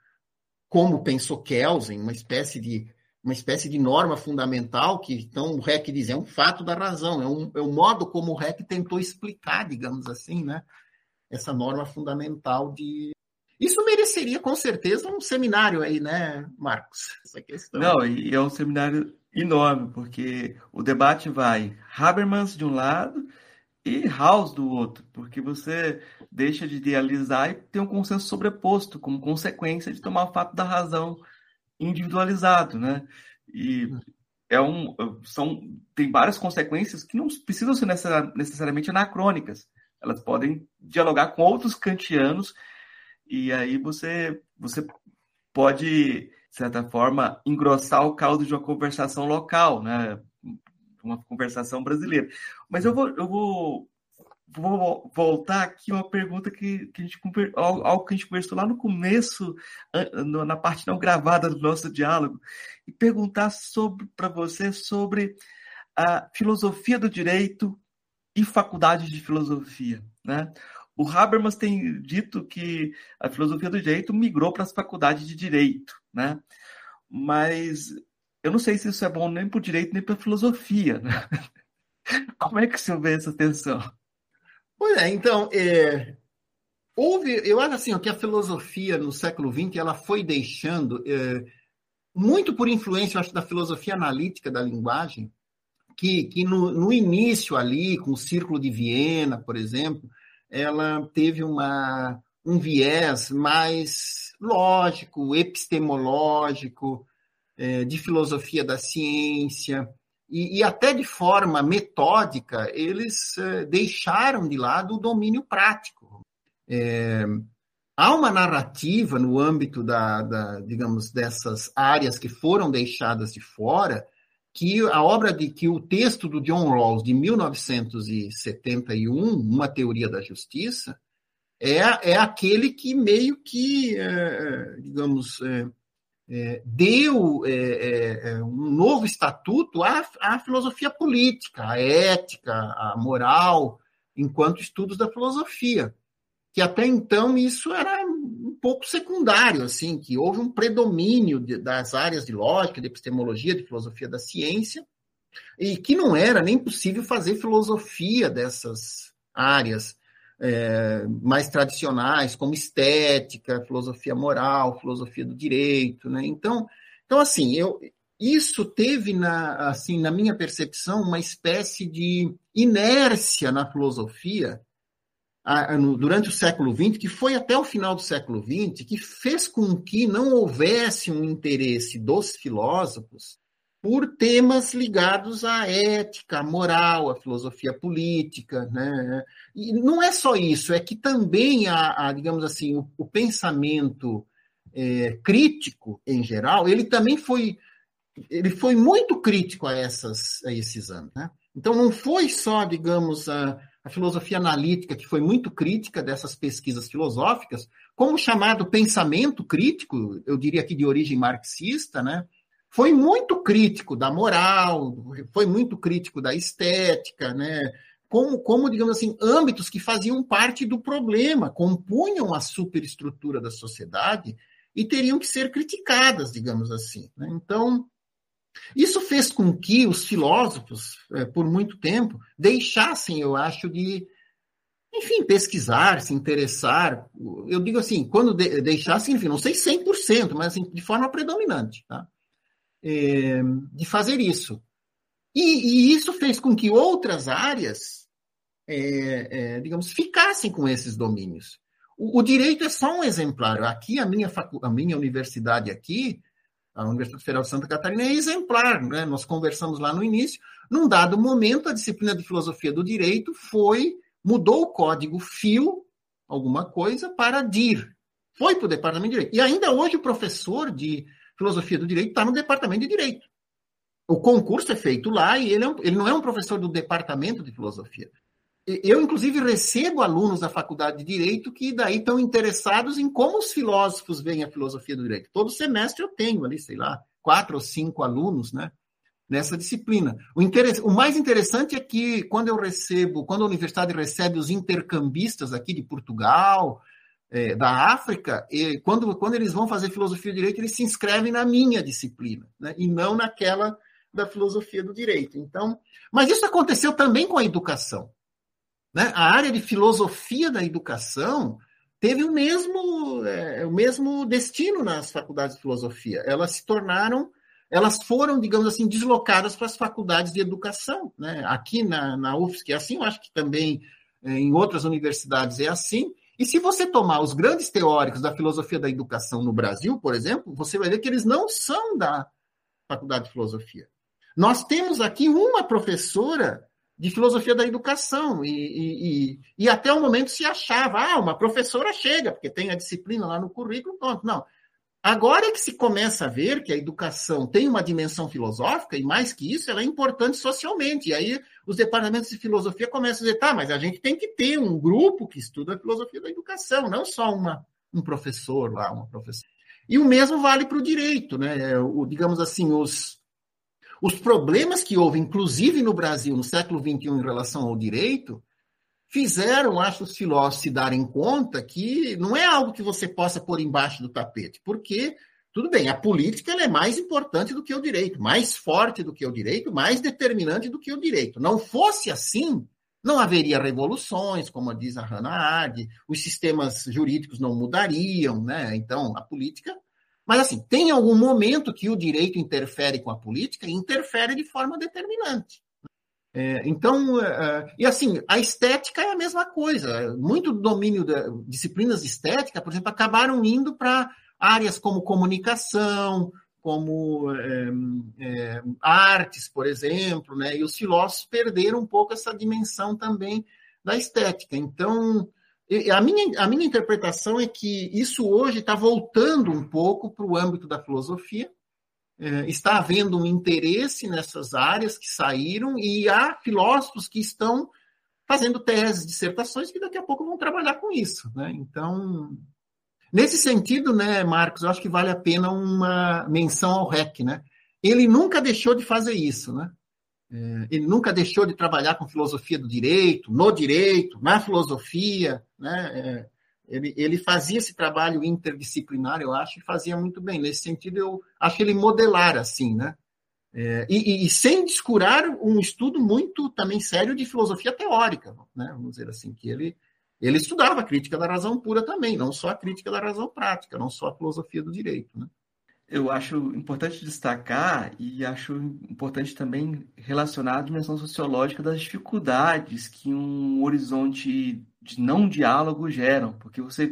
como pensou Kelsen, uma espécie de uma espécie de norma fundamental que então o REC diz é um fato da razão, é um, é um modo como o REC tentou explicar, digamos assim, né? Essa norma fundamental de isso mereceria com certeza um seminário aí, né, Marcos? Essa questão. Não, e é um seminário enorme, porque o debate vai Habermas de um lado e House do outro, porque você deixa de idealizar e tem um consenso sobreposto, como consequência de tomar o fato da razão individualizado, né? E é um, são, tem várias consequências que não precisam ser necessariamente anacrônicas. Elas podem dialogar com outros kantianos e aí você, você pode, de certa forma, engrossar o caldo de uma conversação local, né? uma conversação brasileira. Mas eu vou, eu vou, vou voltar aqui uma pergunta que, que a gente algo que a gente conversou lá no começo, na parte não gravada do nosso diálogo, e perguntar sobre para você sobre a filosofia do direito e faculdade de filosofia, né? O Habermas tem dito que a filosofia do direito migrou para as faculdades de direito, né? Mas eu não sei se isso é bom nem para o direito nem para a filosofia. Né? Como é que você vê essa tensão? Pois é, então, é, houve, eu acho assim, que a filosofia no século XX ela foi deixando, é, muito por influência, eu acho, da filosofia analítica da linguagem, que, que no, no início ali, com o Círculo de Viena, por exemplo, ela teve uma, um viés mais lógico, epistemológico, é, de filosofia da ciência, e, e até de forma metódica, eles é, deixaram de lado o domínio prático. É, há uma narrativa no âmbito da, da, digamos, dessas áreas que foram deixadas de fora, que a obra de que o texto do John Rawls de 1971, Uma Teoria da Justiça, é, é aquele que meio que, é, digamos, é, é, deu é, é, é, um novo estatuto à, à, filosofia política, à ética, à moral, enquanto estudos da filosofia. Que até então isso era um pouco secundário, assim, que houve um predomínio de, das áreas de lógica, de epistemologia, de filosofia da ciência, e que não era nem possível fazer filosofia dessas áreas é, mais tradicionais, como estética, filosofia moral, filosofia do direito, né? Então, então assim, eu, isso teve na, assim, na minha percepção uma espécie de inércia na filosofia a, no, durante o século XX, que foi até o final do século XX, que fez com que não houvesse um interesse dos filósofos por temas ligados à ética, à moral, à filosofia política. Né? E não é só isso, é que também, a, a digamos assim, o, o pensamento é, crítico, em geral, ele também foi, ele foi muito crítico a, essas, a esses anos. Né? Então, não foi só, digamos, a, a filosofia analítica, que foi muito crítica dessas pesquisas filosóficas, como o chamado pensamento crítico, eu diria que de origem marxista, né? Foi muito crítico da moral, foi muito crítico da estética, né? como, como, digamos assim, âmbitos que faziam parte do problema, compunham a superestrutura da sociedade e teriam que ser criticadas, digamos assim. Né? Então, isso fez com que os filósofos, é, por muito tempo, deixassem, eu acho, de, enfim, pesquisar, se interessar. Eu digo assim, quando de, deixassem, enfim, não sei 100%, mas assim, de forma predominante, tá? É, de fazer isso. E, e, isso fez com que outras áreas, é, é, digamos, ficassem com esses domínios. O, o, direito é só um exemplar. Aqui, a minha, facu a minha universidade aqui, a Universidade Federal de Santa Catarina é exemplar, né? Nós conversamos lá no início. Num dado momento, a disciplina de filosofia do direito foi mudou o código FIO, alguma coisa, para DIR. Foi para o departamento de direito. E ainda hoje o professor de filosofia do direito está no departamento de direito. O concurso é feito lá e ele, é um, ele não é um professor do departamento de filosofia. Eu, inclusive, recebo alunos da faculdade de Direito que daí estão interessados em como os filósofos veem a filosofia do direito. Todo semestre eu tenho ali, sei lá, quatro ou cinco alunos, né? Nessa disciplina. O, o mais interessante é que quando eu recebo, quando a universidade recebe os intercambistas aqui de Portugal, é, da África, e quando, quando eles vão fazer filosofia do direito, eles se inscrevem na minha disciplina, né? e não naquela da filosofia do direito. Então, mas isso aconteceu também com a educação. Né? A área de filosofia da educação teve o mesmo, é, o mesmo destino nas faculdades de filosofia. Elas se tornaram, elas foram, digamos assim, deslocadas para as faculdades de educação. Né? Aqui na, na UFSC é assim, eu acho que também é, em outras universidades é assim. E se você tomar os grandes teóricos da filosofia da educação no Brasil, por exemplo, você vai ver que eles não são da faculdade de filosofia. Nós temos aqui uma professora de filosofia da educação. E, e, e, e, até o momento se achava, ah, uma professora chega, porque tem a disciplina lá no currículo, pronto. Não. Agora é que se começa a ver que a educação tem uma dimensão filosófica, e mais que isso, ela é importante socialmente. E aí os departamentos de filosofia começam a dizer, tá, mas a gente tem que ter um grupo que estuda a filosofia da educação, não só uma, um professor lá, uma professora. E o mesmo vale para o direito, né? O, digamos assim, os, os problemas que houve, inclusive no Brasil, no século XXI, em relação ao direito, fizeram, acho, os filósofos se darem conta que não é algo que você possa pôr embaixo do tapete, porque, tudo bem, a política é mais importante do que o direito, mais forte do que o direito, mais determinante do que o direito. Não fosse assim, não haveria revoluções, como diz a Hannah Arendt, os sistemas jurídicos não mudariam, né? Então, a política mas, assim, tem algum momento que o direito interfere com a política e interfere de forma determinante. É, então, é, é e assim, a estética é a mesma coisa. Muito do domínio de disciplinas de estética, por exemplo, acabaram indo para áreas como comunicação, como é, é, artes, por exemplo, né? e os filósofos perderam um pouco essa dimensão também da estética. Então, a minha, a minha interpretação é que isso hoje está voltando um pouco para o âmbito da filosofia. É, está havendo um interesse nessas áreas que saíram e há filósofos que estão fazendo teses, dissertações que daqui a pouco vão trabalhar com isso. Né? Então, nesse sentido, né, Marcos, eu acho que vale a pena uma menção ao REC. Né? Ele nunca deixou de fazer isso. Né? É, ele nunca deixou de trabalhar com filosofia do direito, no direito, na filosofia. Né? É, ele, ele fazia esse trabalho interdisciplinar, eu acho, e fazia muito bem. Nesse sentido, eu acho ele modelar assim, né? É, e, e, sem descurar um estudo muito também sério de filosofia teórica, né? vamos dizer assim, que ele, ele estudava a crítica da razão pura também, não só a crítica da razão prática, não só a filosofia do direito. Né? eu acho importante destacar e acho importante também relacionar a dimensão sociológica das dificuldades que um horizonte de não diálogo geram, porque você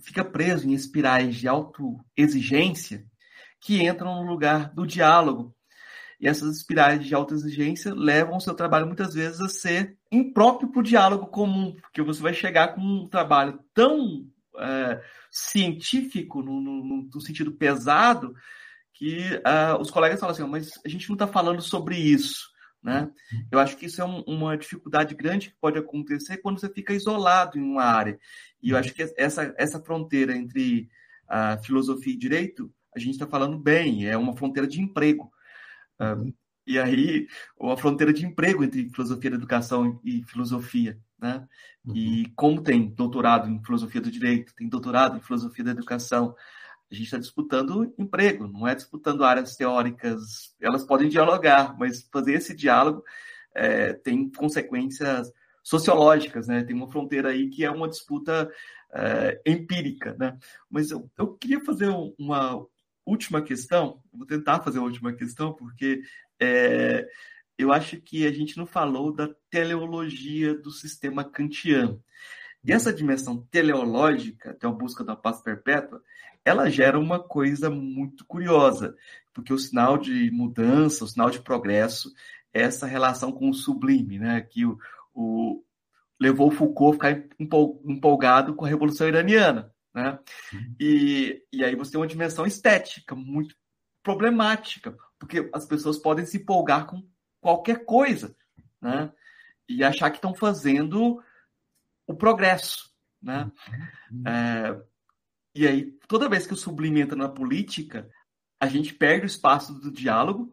fica preso em espirais de autoexigência que entram no lugar do diálogo. E essas espirais de autoexigência levam o seu trabalho muitas vezes a ser impróprio para o diálogo comum, porque você vai chegar com um trabalho tão é, científico, no, no, no, sentido pesado, que uh, os colegas falam assim, mas a gente não está falando sobre isso. Né? Eu acho que isso é um, uma dificuldade grande que pode acontecer quando você fica isolado em uma área. E eu acho que essa, essa fronteira entre a filosofia e direito, a gente está falando bem, é uma fronteira de emprego. Uhum. E aí, uma fronteira de emprego entre filosofia da educação e filosofia. Né? Uhum. E como tem doutorado em filosofia do direito, tem doutorado em filosofia da educação, a gente está disputando emprego, não é disputando áreas teóricas. Elas podem dialogar, mas fazer esse diálogo é, tem consequências sociológicas, né? Tem uma fronteira aí que é uma disputa é, empírica, né? Mas eu, eu queria fazer uma última questão, vou tentar fazer a última questão, porque é, eu acho que a gente não falou da teleologia do sistema kantiano. E essa dimensão teleológica, que é a busca da paz perpétua, ela gera uma coisa muito curiosa, porque o sinal de mudança, o sinal de progresso, é essa relação com o sublime, né? que o, o levou Foucault a ficar empolgado com a Revolução Iraniana. Né? Uhum. E, e aí você tem uma dimensão estética muito problemática, porque as pessoas podem se empolgar com qualquer coisa, né? E achar que estão fazendo o progresso, né? Uhum. É, e aí, toda vez que o sublime entra na política, a gente perde o espaço do diálogo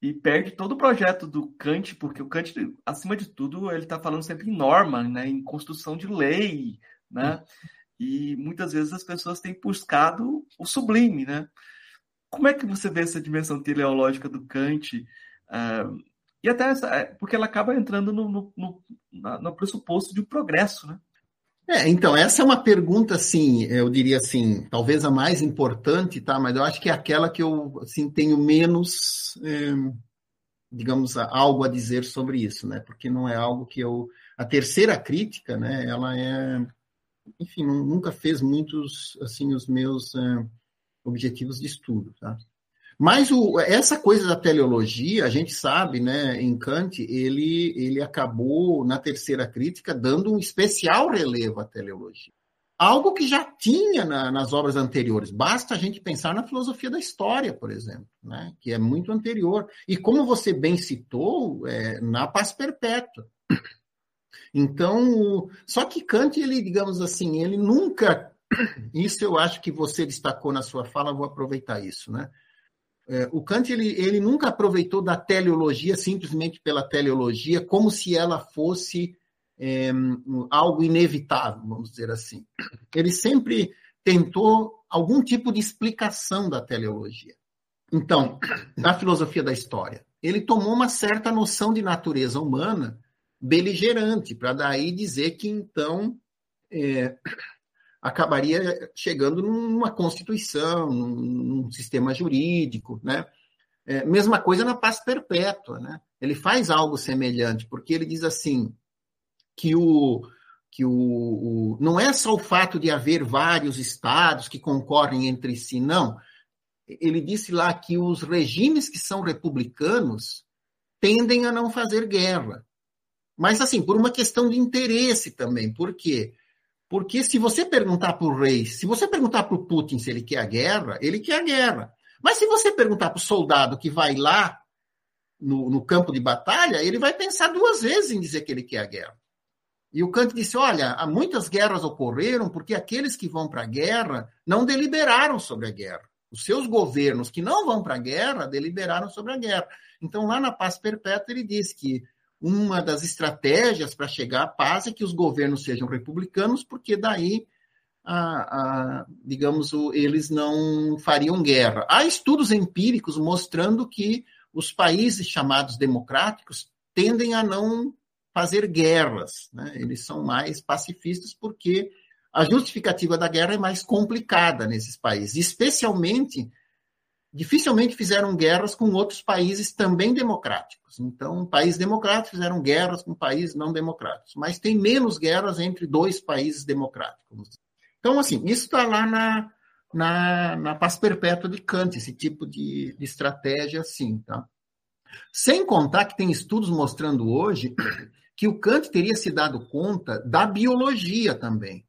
e perde todo o projeto do Kant, porque o Kant, acima de tudo, ele está falando sempre em norma, né? em construção de lei, né? E muitas vezes as pessoas têm buscado o sublime, né? Como é que você vê essa dimensão teleológica do Kant? Uh, e até essa, é, porque ela acaba entrando no, no, no, no pressuposto de um progresso, né? É, então, essa é uma pergunta, assim, eu diria assim, talvez a mais importante, tá? Mas eu acho que é aquela que eu, assim, tenho menos, é, digamos, algo a dizer sobre isso, né? Porque não é algo que eu... A terceira crítica, né, ela é... Enfim, nunca fez muitos, assim, os meus é, objetivos de estudo, tá? Mas o, essa coisa da teleologia, a gente sabe, né, em Kant, ele, ele acabou, na terceira crítica, dando um especial relevo à teleologia. Algo que já tinha na, nas obras anteriores. Basta a gente pensar na filosofia da história, por exemplo, né, que é muito anterior. E como você bem citou, é, na paz perpétua. Então, só que Kant, ele, digamos assim, ele nunca. Isso eu acho que você destacou na sua fala, vou aproveitar isso, né? É, o Kant ele, ele nunca aproveitou da teleologia simplesmente pela teleologia, como se ela fosse é, algo inevitável, vamos dizer assim. Ele sempre tentou algum tipo de explicação da teleologia. Então, na filosofia da história, ele tomou uma certa noção de natureza humana beligerante, para daí dizer que então é, acabaria chegando numa constituição, num, sistema jurídico, né? É, mesma coisa na paz perpétua, né? Ele faz algo semelhante, porque ele diz assim que o que o, o não é só o fato de haver vários estados que concorrem entre si, não. Ele disse lá que os regimes que são republicanos tendem a não fazer guerra. Mas, assim, por uma questão de interesse também. Por quê? Porque se você perguntar para o rei, se você perguntar para o Putin se ele quer a guerra, ele quer a guerra. Mas se você perguntar para o soldado que vai lá no, no, campo de batalha, ele vai pensar duas vezes em dizer que ele quer a guerra. E o Kant disse: olha, há muitas guerras ocorreram porque aqueles que vão para a guerra não deliberaram sobre a guerra. Os seus governos que não vão para a guerra deliberaram sobre a guerra. Então, lá na paz perpétua, ele diz que uma das estratégias para chegar à paz é que os governos sejam republicanos, porque daí, a, a, digamos, o, eles não fariam guerra. Há estudos empíricos mostrando que os países chamados democráticos tendem a não fazer guerras, né? eles são mais pacifistas porque a justificativa da guerra é mais complicada nesses países, especialmente dificilmente fizeram guerras com outros países também democráticos. Então, países democráticos fizeram guerras com países não democráticos, mas tem menos guerras entre dois países democráticos. Então, assim, isso está lá na, na, na paz perpétua de Kant, esse tipo de, de estratégia assim, tá? Sem contar que tem estudos mostrando hoje que o Kant teria se dado conta da biologia também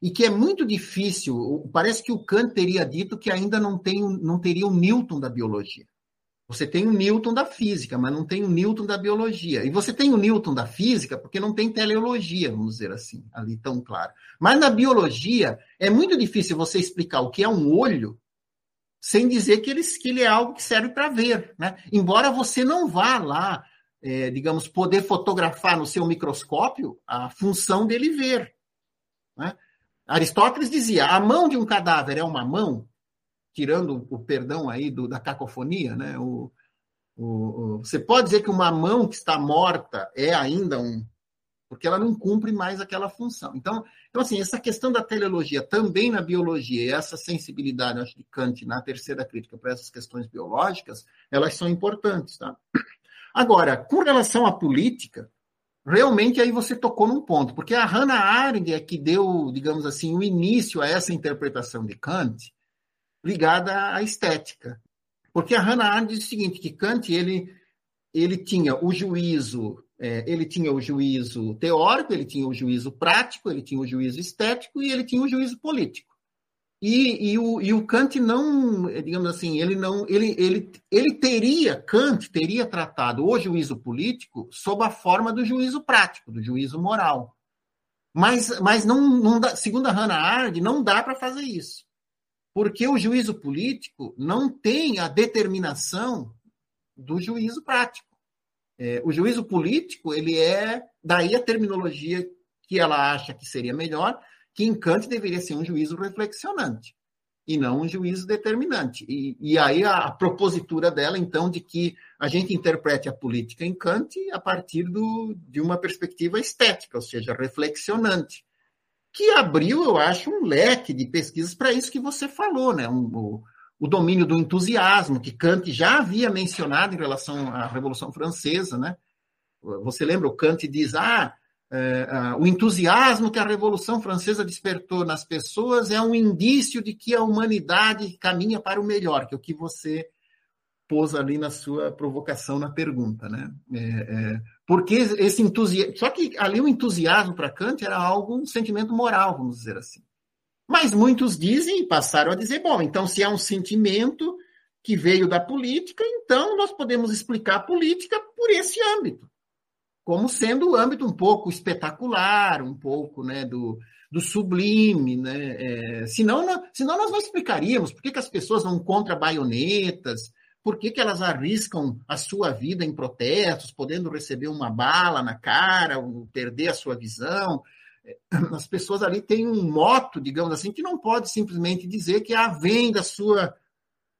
e que é muito difícil. Parece que o Kant teria dito que ainda não, tem, não teria o Newton da biologia. Você tem o Newton da física, mas não tem o Newton da biologia. E você tem o Newton da física porque não tem teleologia, vamos dizer assim, ali tão claro. Mas na biologia, é muito difícil você explicar o que é um olho sem dizer que ele, que ele é algo que serve para ver. Né? Embora você não vá lá, é, digamos, poder fotografar no seu microscópio a função dele ver. Né? Aristóteles dizia: a mão de um cadáver é uma mão, tirando o perdão aí do, da cacofonia, né? O, o, o, você pode dizer que uma mão que está morta é ainda um. Porque ela não cumpre mais aquela função. Então, então assim, essa questão da teleologia também na biologia, e essa sensibilidade, acho, de Kant na terceira crítica para essas questões biológicas, elas são importantes. Tá? Agora, com relação à política, realmente aí você tocou num ponto, porque a Hannah Arendt é que deu, digamos assim, o início a essa interpretação de Kant, ligada à estética. Porque a Hannah Arendt diz o seguinte, que Kant ele, ele tinha o juízo é, ele tinha o juízo teórico, ele tinha o juízo prático, ele tinha o juízo estético e ele tinha o juízo político. E, e, o, e o Kant não, digamos assim, ele não, ele, ele, ele teria, Kant teria tratado o juízo político sob a forma do juízo prático, do juízo moral. Mas, mas não, não dá, segundo a Hannah Arendt, não dá para fazer isso porque o juízo político não tem a determinação do juízo prático. É, o juízo político, ele é, daí a terminologia que ela acha que seria melhor, que em Kant deveria ser um juízo reflexionante, e não um juízo determinante. E, e aí a, a, propositura dela, então, de que a gente interprete a política em Kant a partir do, de uma perspectiva estética, ou seja, reflexionante que abriu, eu acho, um leque de pesquisas para isso que você falou, né? Um, o, o, domínio do entusiasmo, que Kant já havia mencionado em relação à Revolução Francesa, né? Você lembra, o Kant diz, ah, é, o entusiasmo que a Revolução Francesa despertou nas pessoas é um indício de que a humanidade caminha para o melhor, que é o que você pôs ali na sua provocação na pergunta, né? É, é, porque esse entusiasmo. Só que ali o entusiasmo para Kant era algo, um sentimento moral, vamos dizer assim. Mas muitos dizem, e passaram a dizer, bom, então se é um sentimento que veio da política, então nós podemos explicar a política por esse âmbito, como sendo o âmbito um pouco espetacular, um pouco né, do, do sublime, né? É, senão, senão nós não explicaríamos por que, que as pessoas vão contra baionetas, por que, que elas arriscam a sua vida em protestos, podendo receber uma bala na cara, perder a sua visão? As pessoas ali têm um moto, digamos assim, que não pode simplesmente dizer que vem da sua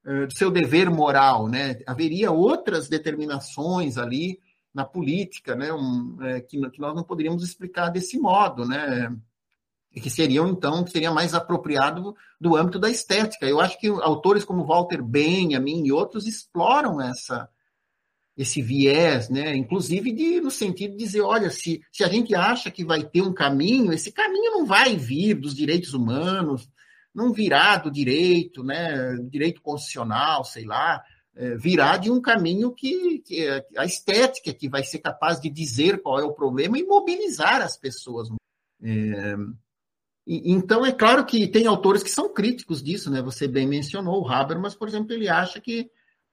eh, do seu dever moral, né? Haveria outras determinações ali na política, né? Um, é, que, que nós não poderíamos explicar desse modo, né? e que seriam, então, que seria mais apropriado do âmbito da estética. Eu acho que autores como Walter Benjamin e outros exploram essa esse viés, né? inclusive de, no sentido de dizer, olha, se, se a gente acha que vai ter um caminho, esse caminho não vai vir dos direitos humanos, não virá do direito, né? direito constitucional, sei lá, é, virá de um caminho que, que a estética que vai ser capaz de dizer qual é o problema e mobilizar as pessoas. É, então, é claro que tem autores que são críticos disso, né? Você bem mencionou o Habermas, por exemplo, ele acha que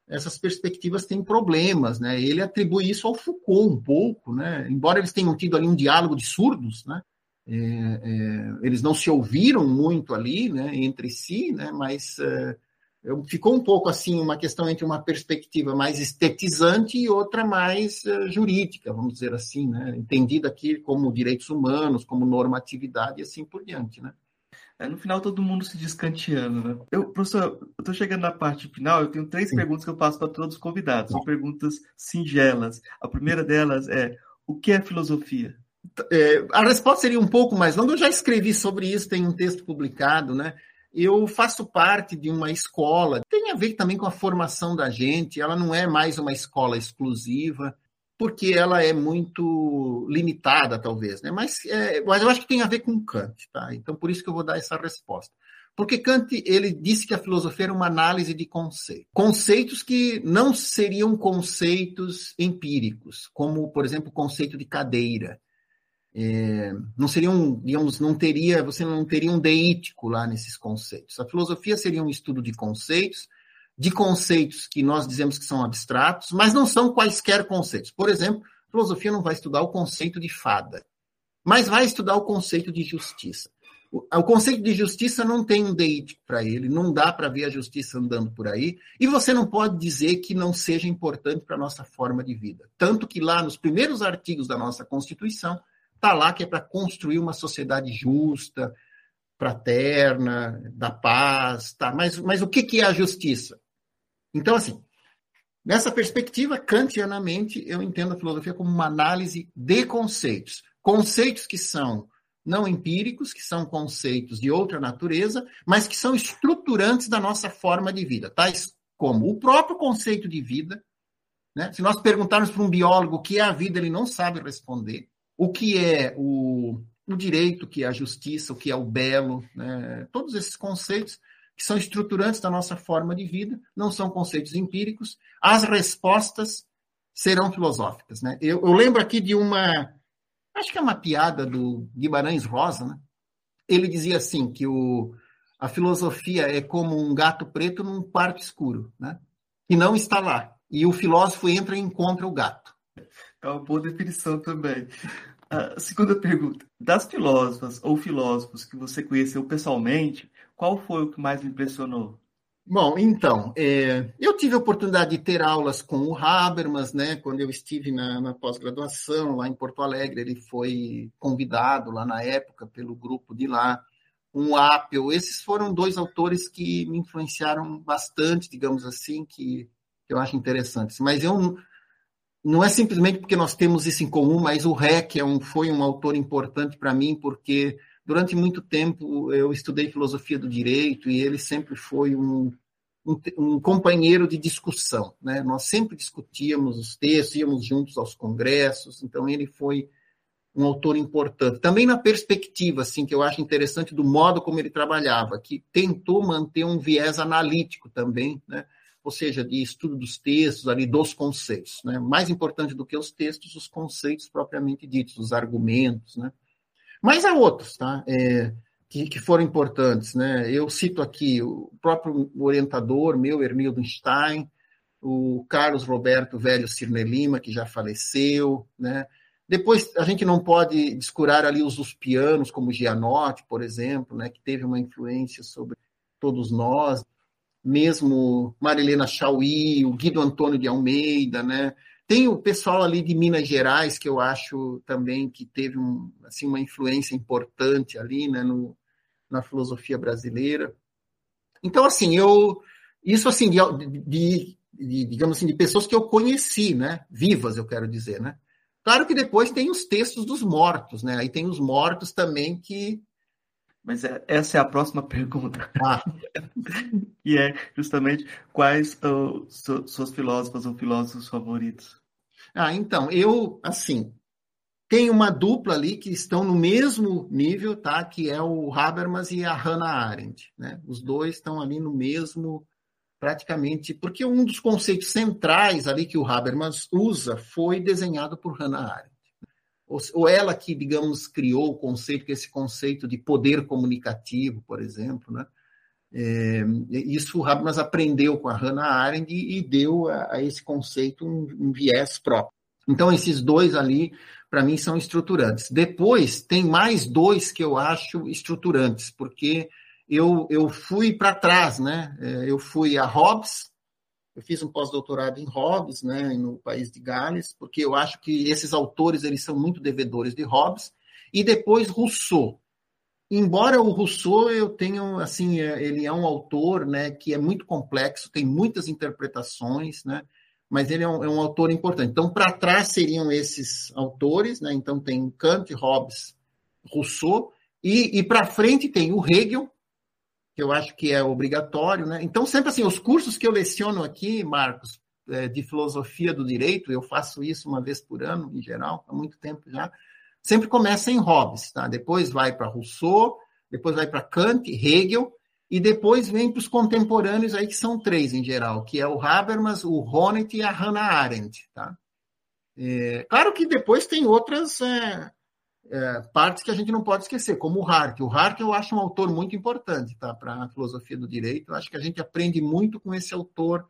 essas perspectivas têm problemas, né? Ele atribui isso ao Foucault um pouco, né? Embora eles tenham tido ali um diálogo de surdos, né? É, é, eles não se ouviram muito ali, né? Entre si, né? Mas é, ficou um pouco assim uma questão entre uma perspectiva mais estetizante e outra mais uh, jurídica, vamos dizer assim, né? entendida aqui como direitos humanos, como normatividade e assim por diante. Né? É, no final todo mundo se diz kantiano, né? Eu, professor, eu estou chegando na parte final, eu tenho três Sim. perguntas que eu faço para todos os convidados, são perguntas singelas. A primeira delas é, o que é filosofia? É, a resposta seria um pouco mais longa, eu já escrevi sobre isso, tem um texto publicado, né? Eu faço parte de uma escola, tem a ver também com a formação da gente, ela não é mais uma escola exclusiva, porque ela é muito limitada, talvez, né? Mas, é, mas eu acho que tem a ver com Kant, tá? Então, por isso que eu vou dar essa resposta. Porque Kant, ele disse que a filosofia era uma análise de conceitos. Conceitos que não seriam conceitos empíricos, como, por exemplo, o conceito de cadeira, é, não seriam, digamos, não teria, você não teria um deítico lá nesses conceitos. A filosofia seria um estudo de conceitos de conceitos que nós dizemos que são abstratos, mas não são quaisquer conceitos. Por exemplo, a filosofia não vai estudar o conceito de fada, mas vai estudar o conceito de justiça. O conceito de justiça não tem um deítico para ele, não dá para ver a justiça andando por aí, e você não pode dizer que não seja importante para a nossa forma de vida. Tanto que lá nos primeiros artigos da nossa Constituição, está lá que é para construir uma sociedade justa, fraterna, da paz, tá? Mas, mas o que, que é a justiça? Então, assim, nessa perspectiva, kantianamente, eu entendo a filosofia como uma análise de conceitos. Conceitos que são não empíricos, que são conceitos de outra natureza, mas que são estruturantes da nossa forma de vida, tais como o próprio conceito de vida. Né? Se nós perguntarmos para um biólogo o que é a vida, ele não sabe responder. O que é o, o direito, o que é a justiça, o que é o belo, né? todos esses conceitos que são estruturantes da nossa forma de vida, não são conceitos empíricos. As respostas serão filosóficas. Né? Eu, eu lembro aqui de uma acho que é uma piada do Guimarães Rosa, né? Ele dizia assim que o, a filosofia é como um gato preto num quarto escuro, né? Que não está lá. E o filósofo entra e encontra o gato. É uma boa definição também. A segunda pergunta. Das filósofas ou filósofos que você conheceu pessoalmente, qual foi o que mais impressionou? Bom, então, é, eu tive a oportunidade de ter aulas com o Habermas, né? Quando eu estive na, na pós-graduação lá em Porto Alegre, ele foi convidado lá na época pelo grupo de lá. Um Apple, esses foram dois autores que me influenciaram bastante, digamos assim, que, que eu acho interessantes. Mas eu não é simplesmente porque nós temos isso em comum, mas o Reck é um, foi um autor importante para mim, porque Durante muito tempo eu estudei filosofia do direito e ele sempre foi um, um, um companheiro de discussão. Né? Nós sempre discutíamos os textos, íamos juntos aos congressos, então ele foi um autor importante. Também na perspectiva, assim, que eu acho interessante do modo como ele trabalhava, que tentou manter um viés analítico também, né? Ou seja, de estudo dos textos, ali dos conceitos. Né? Mais importante do que os textos, os conceitos propriamente ditos, os argumentos, né? Mas há outros, tá? É, que, que, foram importantes, né? Eu cito aqui o próprio orientador meu, Hermildo Stein, o Carlos Roberto Velho Cirne Lima, que já faleceu, né? Depois, a gente não pode descurar ali os, os pianos, como Gianotti, por exemplo, né, que teve uma influência sobre todos nós, mesmo Marilena Chauí, o Guido Antônio de Almeida, né, tem o pessoal ali de Minas Gerais, que eu acho também que teve um, assim, uma influência importante ali né, no, na filosofia brasileira. Então, assim, eu. Isso assim, de, de, de, digamos assim, de pessoas que eu conheci, né? Vivas, eu quero dizer, né? Claro que depois tem os textos dos mortos, né? Aí tem os mortos também que. Mas é, essa é a próxima pergunta. Ah. e é justamente quais uh, suas filósofas ou filósofos favoritos? Ah, então, eu, assim, tem uma dupla ali que estão no mesmo nível, tá? Que é o Habermas e a Hannah Arendt, né? Os dois estão ali no mesmo, praticamente, porque um dos conceitos centrais ali que o Habermas usa foi desenhado por Hannah Arendt. Ou ela que, digamos, criou o conceito, que esse conceito de poder comunicativo, por exemplo, né? É, isso o Habermas aprendeu com a Hannah Arendt e, e deu a, a, esse conceito um, um viés próprio. Então, esses dois ali, para mim, são estruturantes. Depois, tem mais dois que eu acho estruturantes, porque eu, eu fui para trás, né? É, eu fui a Hobbes, eu fiz um pós-doutorado em Hobbes, né, no país de Gales, porque eu acho que esses autores eles são muito devedores de Hobbes, e depois Rousseau. Embora o Rousseau eu tenho assim é, ele é um autor né que é muito complexo tem muitas interpretações né mas ele é um, é um autor importante. Então para trás seriam esses autores né então tem Kant Hobbes Rousseau e, e para frente tem o Hegel que eu acho que é obrigatório né então sempre assim os cursos que eu leciono aqui Marcos é, de filosofia do direito eu faço isso uma vez por ano em geral há muito tempo já sempre começa em Hobbes, tá? Depois vai para Rousseau, depois vai para Kant, Hegel, e depois vem para os contemporâneos aí, que são três em geral, que é o Habermas, o Honneth e a Hannah Arendt, tá? É, claro que depois tem outras, é, é, partes que a gente não pode esquecer, como o Hark. O Hark eu acho um autor muito importante tá, para a filosofia do direito. Eu acho que a gente aprende muito com esse autor,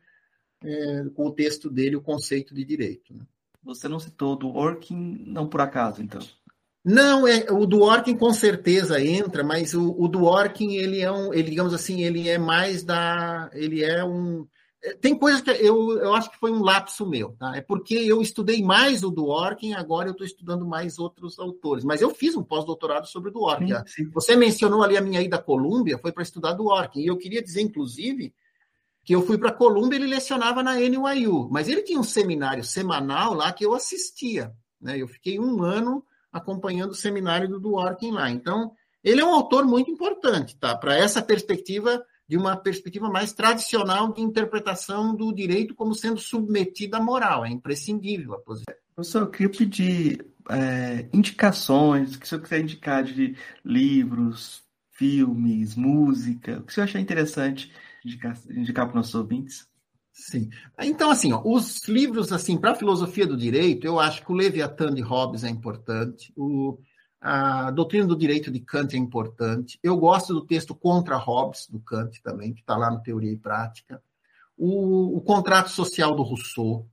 é, com o texto dele, o conceito de direito. Né? Você não citou do Orkin, não por acaso, então? Não, é, o do Orkin com certeza entra, mas o, o do Orkin, ele é um, ele, digamos assim, ele é mais da. Ele é um tem coisas que eu, eu acho que foi um lapso meu, tá? É porque eu estudei mais o Dworkin, agora eu estou estudando mais outros autores. Mas eu fiz um pós-doutorado sobre o Dworkin. Sim, sim. Você mencionou ali a minha ida à Colômbia, foi para estudar Dworkin. E eu queria dizer, inclusive, que eu fui para a Colômbia ele lecionava na NYU. Mas ele tinha um seminário semanal lá que eu assistia. Né? Eu fiquei um ano acompanhando o seminário do Dworkin lá. Então, ele é um autor muito importante, tá? Para essa perspectiva de uma perspectiva mais tradicional de interpretação do direito como sendo submetido à moral. É imprescindível a posição. Professor, eu queria pedir é, indicações, o que o senhor quiser indicar de livros, filmes, música, o que o senhor achar interessante indicar, indicar para os nossos ouvintes. Sim. Então, assim, ó, os livros assim para a filosofia do direito, eu acho que o Leviatã de Hobbes é importante, o a doutrina do direito de Kant é importante. Eu gosto do texto contra Hobbes, do Kant também, que está lá no Teoria e Prática. O, o contrato social do Rousseau.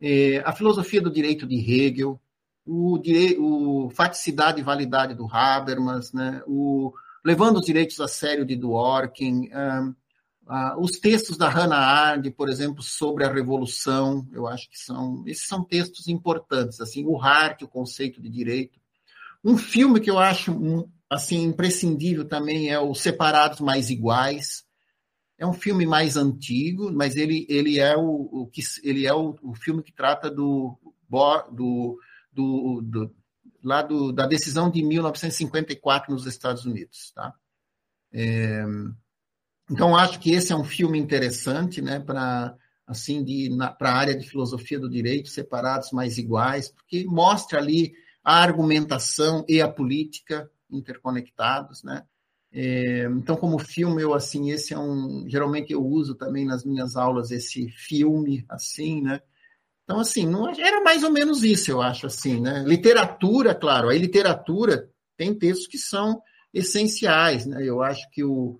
É, a filosofia do direito de Hegel. O, o faticidade e validade do Habermas. Né? O, levando os direitos a sério de Dworkin. Um, uh, os textos da Hannah Arendt, por exemplo, sobre a revolução, eu acho que são esses são textos importantes. Assim, o Hart, o conceito de direito. Um filme que eu acho assim imprescindível também é o Separados Mais Iguais. É um filme mais antigo, mas ele, ele é o, o que ele é o, o, filme que trata do, do, do, do lá do, da decisão de 1954 nos Estados Unidos, tá? É, então acho que esse é um filme interessante, né, para assim de para a área de filosofia do direito, separados mais iguais, porque mostra ali a argumentação e a política interconectados, né? É, então, como filme, eu assim, esse é um. Geralmente eu uso também nas minhas aulas esse filme, assim, né? Então, assim, não, era mais ou menos isso, eu acho, assim, né? Literatura, claro, a literatura tem textos que são essenciais, né? Eu acho que o,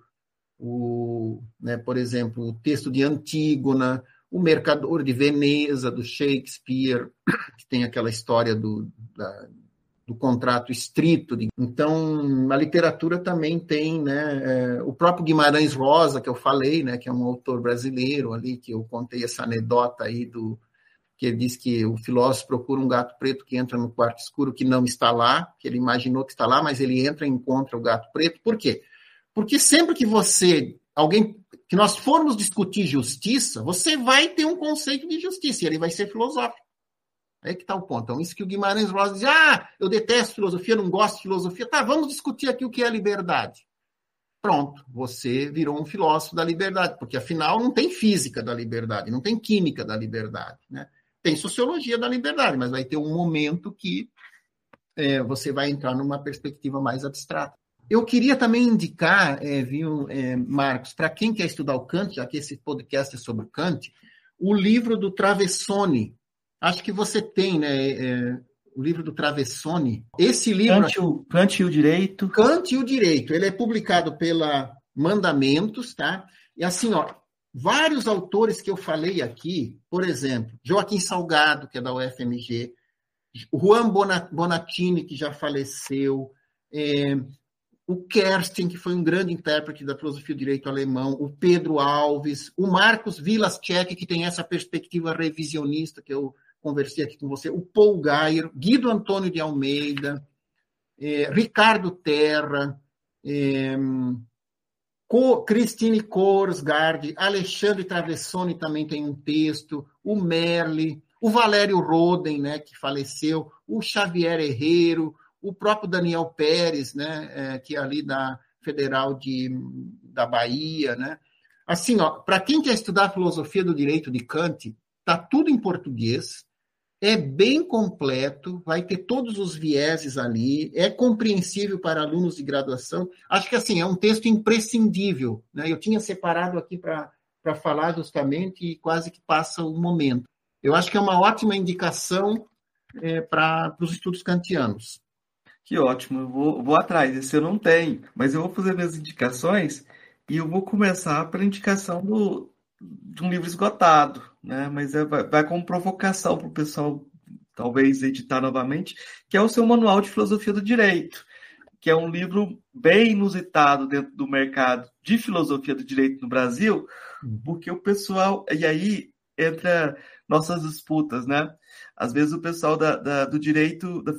o né, por exemplo, o texto de Antígona, o Mercador de Veneza, do Shakespeare, que tem aquela história do, da, do contrato estrito. Então, a literatura também tem, né, é, o próprio Guimarães Rosa, que eu falei, né, que é um autor brasileiro ali, que eu contei essa anedota aí do que ele diz que o filósofo procura um gato preto que entra no quarto escuro que não está lá, que ele imaginou que está lá, mas ele entra e encontra o gato preto. Por quê? Porque sempre que você, alguém, que nós formos discutir justiça, você vai ter um conceito de justiça, e ele vai ser filosófico. Aí que está o ponto. Então, isso que o Guimarães Rosa diz, ah, eu detesto filosofia, não gosto de filosofia. Tá, vamos discutir aqui o que é liberdade. Pronto, você virou um filósofo da liberdade, porque afinal não tem física da liberdade, não tem química da liberdade. Né? Tem sociologia da liberdade, mas vai ter um momento que é, você vai entrar numa perspectiva mais abstrata. Eu queria também indicar, é, viu, é, Marcos, para quem quer estudar o Kant, já que esse podcast é sobre o Kant, o livro do Travessone, Acho que você tem, né? É, o livro do Travessone. Esse livro. Kant, o, Kant e o Direito. Kant e o Direito. Ele é publicado pela Mandamentos, tá? E assim, ó, vários autores que eu falei aqui, por exemplo, Joaquim Salgado, que é da UFMG, Juan Bonatini, que já faleceu, é, o Kerstin, que foi um grande intérprete da filosofia do direito alemão, o Pedro Alves, o Marcos Vilas-Check, que tem essa perspectiva revisionista que eu conversei aqui com você, o Paul Geyer, Guido Antônio de Almeida, é, Ricardo Terra, Co, Cristine Korsgaard, Alexandre Travessoni também tem um texto, o Merli, o Valério Roden, né, que faleceu, o Xavier Herrero, o próprio Daniel Pérez, né, é, que é ali da Federal de, da Bahia, né? Assim, para quem quer estudar filosofia do direito de Kant, tá tudo em português é bem completo, vai ter todos os vieses ali, é compreensível para alunos de graduação. Acho que assim é um texto imprescindível. Né? Eu tinha separado aqui para falar justamente e quase que passa o momento. Eu acho que é uma ótima indicação é, para os estudos kantianos. Que ótimo, eu vou, vou atrás. Esse eu não tenho, mas eu vou fazer minhas indicações e eu vou começar pela indicação do, de um livro esgotado, né? Mas é, vai, vai como provocação para o pessoal talvez editar novamente, que é o seu Manual de Filosofia do Direito, que é um livro bem inusitado dentro do mercado de filosofia do direito no Brasil, uhum. porque o pessoal. E aí entra nossas disputas, né? Às vezes o pessoal da, da, do direito da,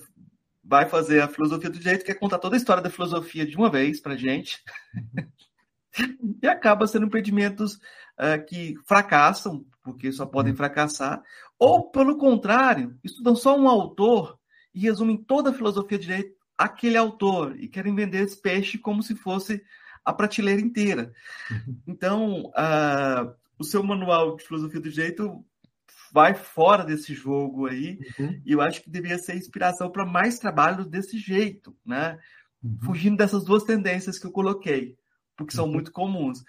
vai fazer a filosofia do direito, quer contar toda a história da filosofia de uma vez para gente, e acaba sendo impedimentos uh, que fracassam, porque só podem uhum. fracassar, ou, pelo contrário, estudam só um autor e resumem toda a filosofia de direito aquele autor e querem vender esse peixe como se fosse a prateleira inteira. Uhum. Então, uh, o seu manual de filosofia do direito vai fora desse jogo aí uhum. e eu acho que deveria ser inspiração para mais trabalhos desse jeito, né? Uhum. Fugindo dessas duas tendências que eu coloquei, porque são uhum. muito comuns.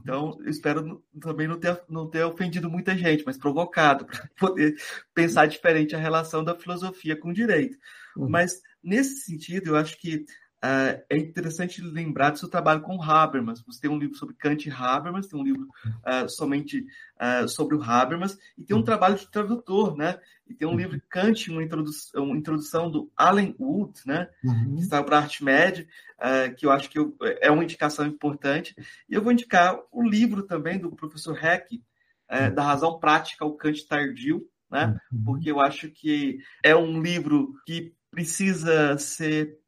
Então, eu espero também não ter, não ter ofendido muita gente, mas provocado, para poder pensar diferente a relação da filosofia com o direito. Uhum. Mas, nesse sentido, eu acho que é interessante lembrar do seu trabalho com Habermas. Você tem um livro sobre Kant e Habermas, tem um livro uh, somente uh, sobre o Habermas, e tem um trabalho de tradutor, né? E tem um livro Kant, uma introdução, uma introdução do Alan Wood, né? Uhum. Que saiu para a Artmed, que eu acho que eu, é uma indicação importante. E eu vou indicar o livro também do professor Heck, da razão prática ao Kant tardio, né? Uhum. Porque eu acho que é um livro que precisa ser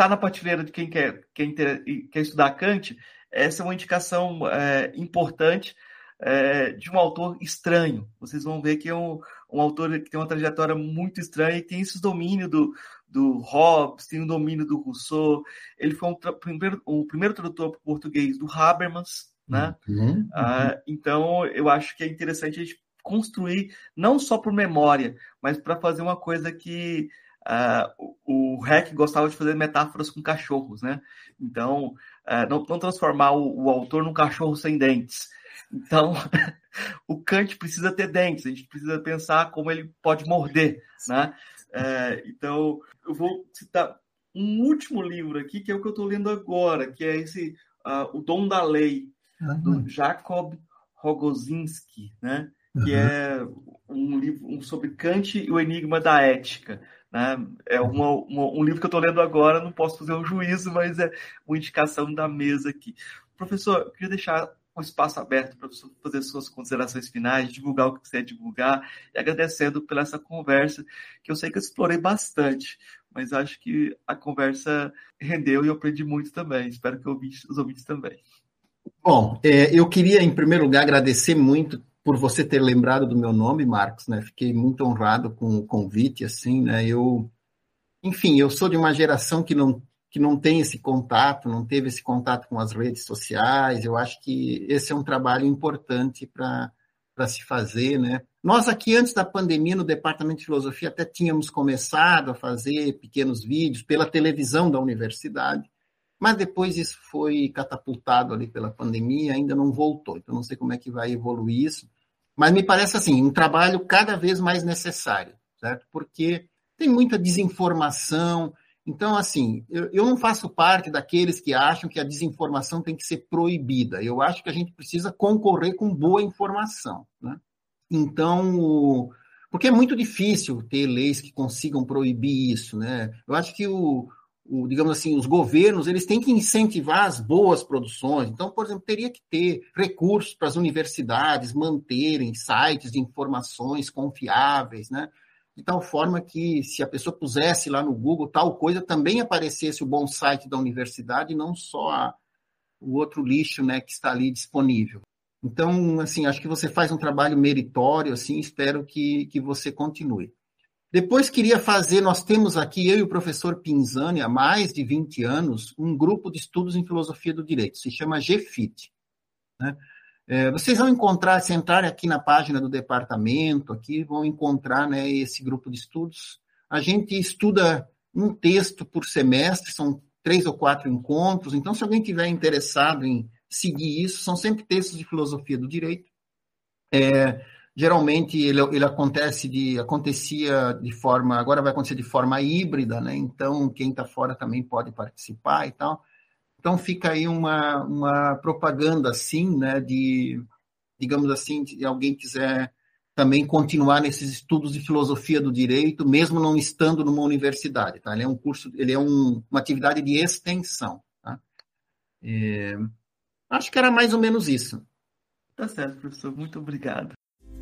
está na prateleira de quem quer, quem quer estudar Kant, essa é uma indicação é, importante é, de um autor estranho. Vocês vão ver que é um, um autor que tem uma trajetória muito estranha e tem esse domínio do, do Hobbes, tem o domínio do Rousseau. Ele foi um, primeiro, o primeiro tradutor para o português do Habermas, né? Uhum, uhum. Ah, então, eu acho que é interessante a gente construir, não só por memória, mas para fazer uma coisa que Uh, o Heck gostava de fazer metáforas com cachorros, né? Então, uh, não, não, transformar o, o, autor num cachorro sem dentes. Então, o Kant precisa ter dentes, a gente precisa pensar como ele pode morder, né? Uh, então, eu vou citar um último livro aqui, que é o que eu estou lendo agora, que é esse O Dom da Lei, do Jacob Rogozinski, né? Que uhum. é um livro sobre Kant e o Enigma da Ética. Né? É uma, uma, um livro que eu estou lendo agora, não posso fazer um juízo, mas é uma indicação da mesa aqui. Professor, eu queria deixar um espaço aberto para você fazer suas considerações finais, divulgar o que quiser divulgar, e agradecendo pela essa conversa, que eu sei que eu explorei bastante, mas acho que a conversa rendeu e eu aprendi muito também. Espero que os ouvintes também. Bom, é, eu queria, em primeiro lugar, agradecer muito por você ter lembrado do meu nome, Marcos, né? Fiquei muito honrado com o convite, assim, né? Eu, enfim, eu sou de uma geração que não que não tem esse contato, não teve esse contato com as redes sociais. Eu acho que esse é um trabalho importante para para se fazer, né? Nós aqui antes da pandemia no departamento de filosofia até tínhamos começado a fazer pequenos vídeos pela televisão da universidade, mas depois isso foi catapultado ali pela pandemia, ainda não voltou. Então não sei como é que vai evoluir isso, mas me parece assim um trabalho cada vez mais necessário, certo? Porque tem muita desinformação. Então, assim, eu, eu não faço parte daqueles que acham que a desinformação tem que ser proibida. Eu acho que a gente precisa concorrer com boa informação, né? Então, porque é muito difícil ter leis que consigam proibir isso, né? Eu acho que o, o, digamos assim, os governos, eles têm que incentivar as boas produções. Então, por exemplo, teria que ter recursos para as universidades manterem sites de informações confiáveis, né? De tal forma que, se a pessoa pusesse lá no Google tal coisa, também aparecesse o bom site da universidade, e não só a, o outro lixo, né, que está ali disponível. Então, assim, acho que você faz um trabalho meritório, assim, espero que, que você continue. Depois queria fazer, nós temos aqui, eu e o professor Pinzani, há mais de 20 anos, um grupo de estudos em filosofia do direito, se chama GFIT. Né? É, vocês vão encontrar, se entrarem aqui na página do departamento, aqui vão encontrar né, esse grupo de estudos. A gente estuda um texto por semestre, são três ou quatro encontros, então se alguém tiver interessado em seguir isso, são sempre textos de filosofia do direito. É, Geralmente ele, ele acontece de acontecia de forma, agora vai acontecer de forma híbrida, né? Então quem está fora também pode participar e tal. Então fica aí uma, uma propaganda assim, né? De digamos assim, de alguém quiser também continuar nesses estudos de filosofia do direito, mesmo não estando numa universidade, tá? Ele é um curso, ele é um, uma atividade de extensão, tá? É, acho que era mais ou menos isso. Tá certo, professor. Muito obrigado.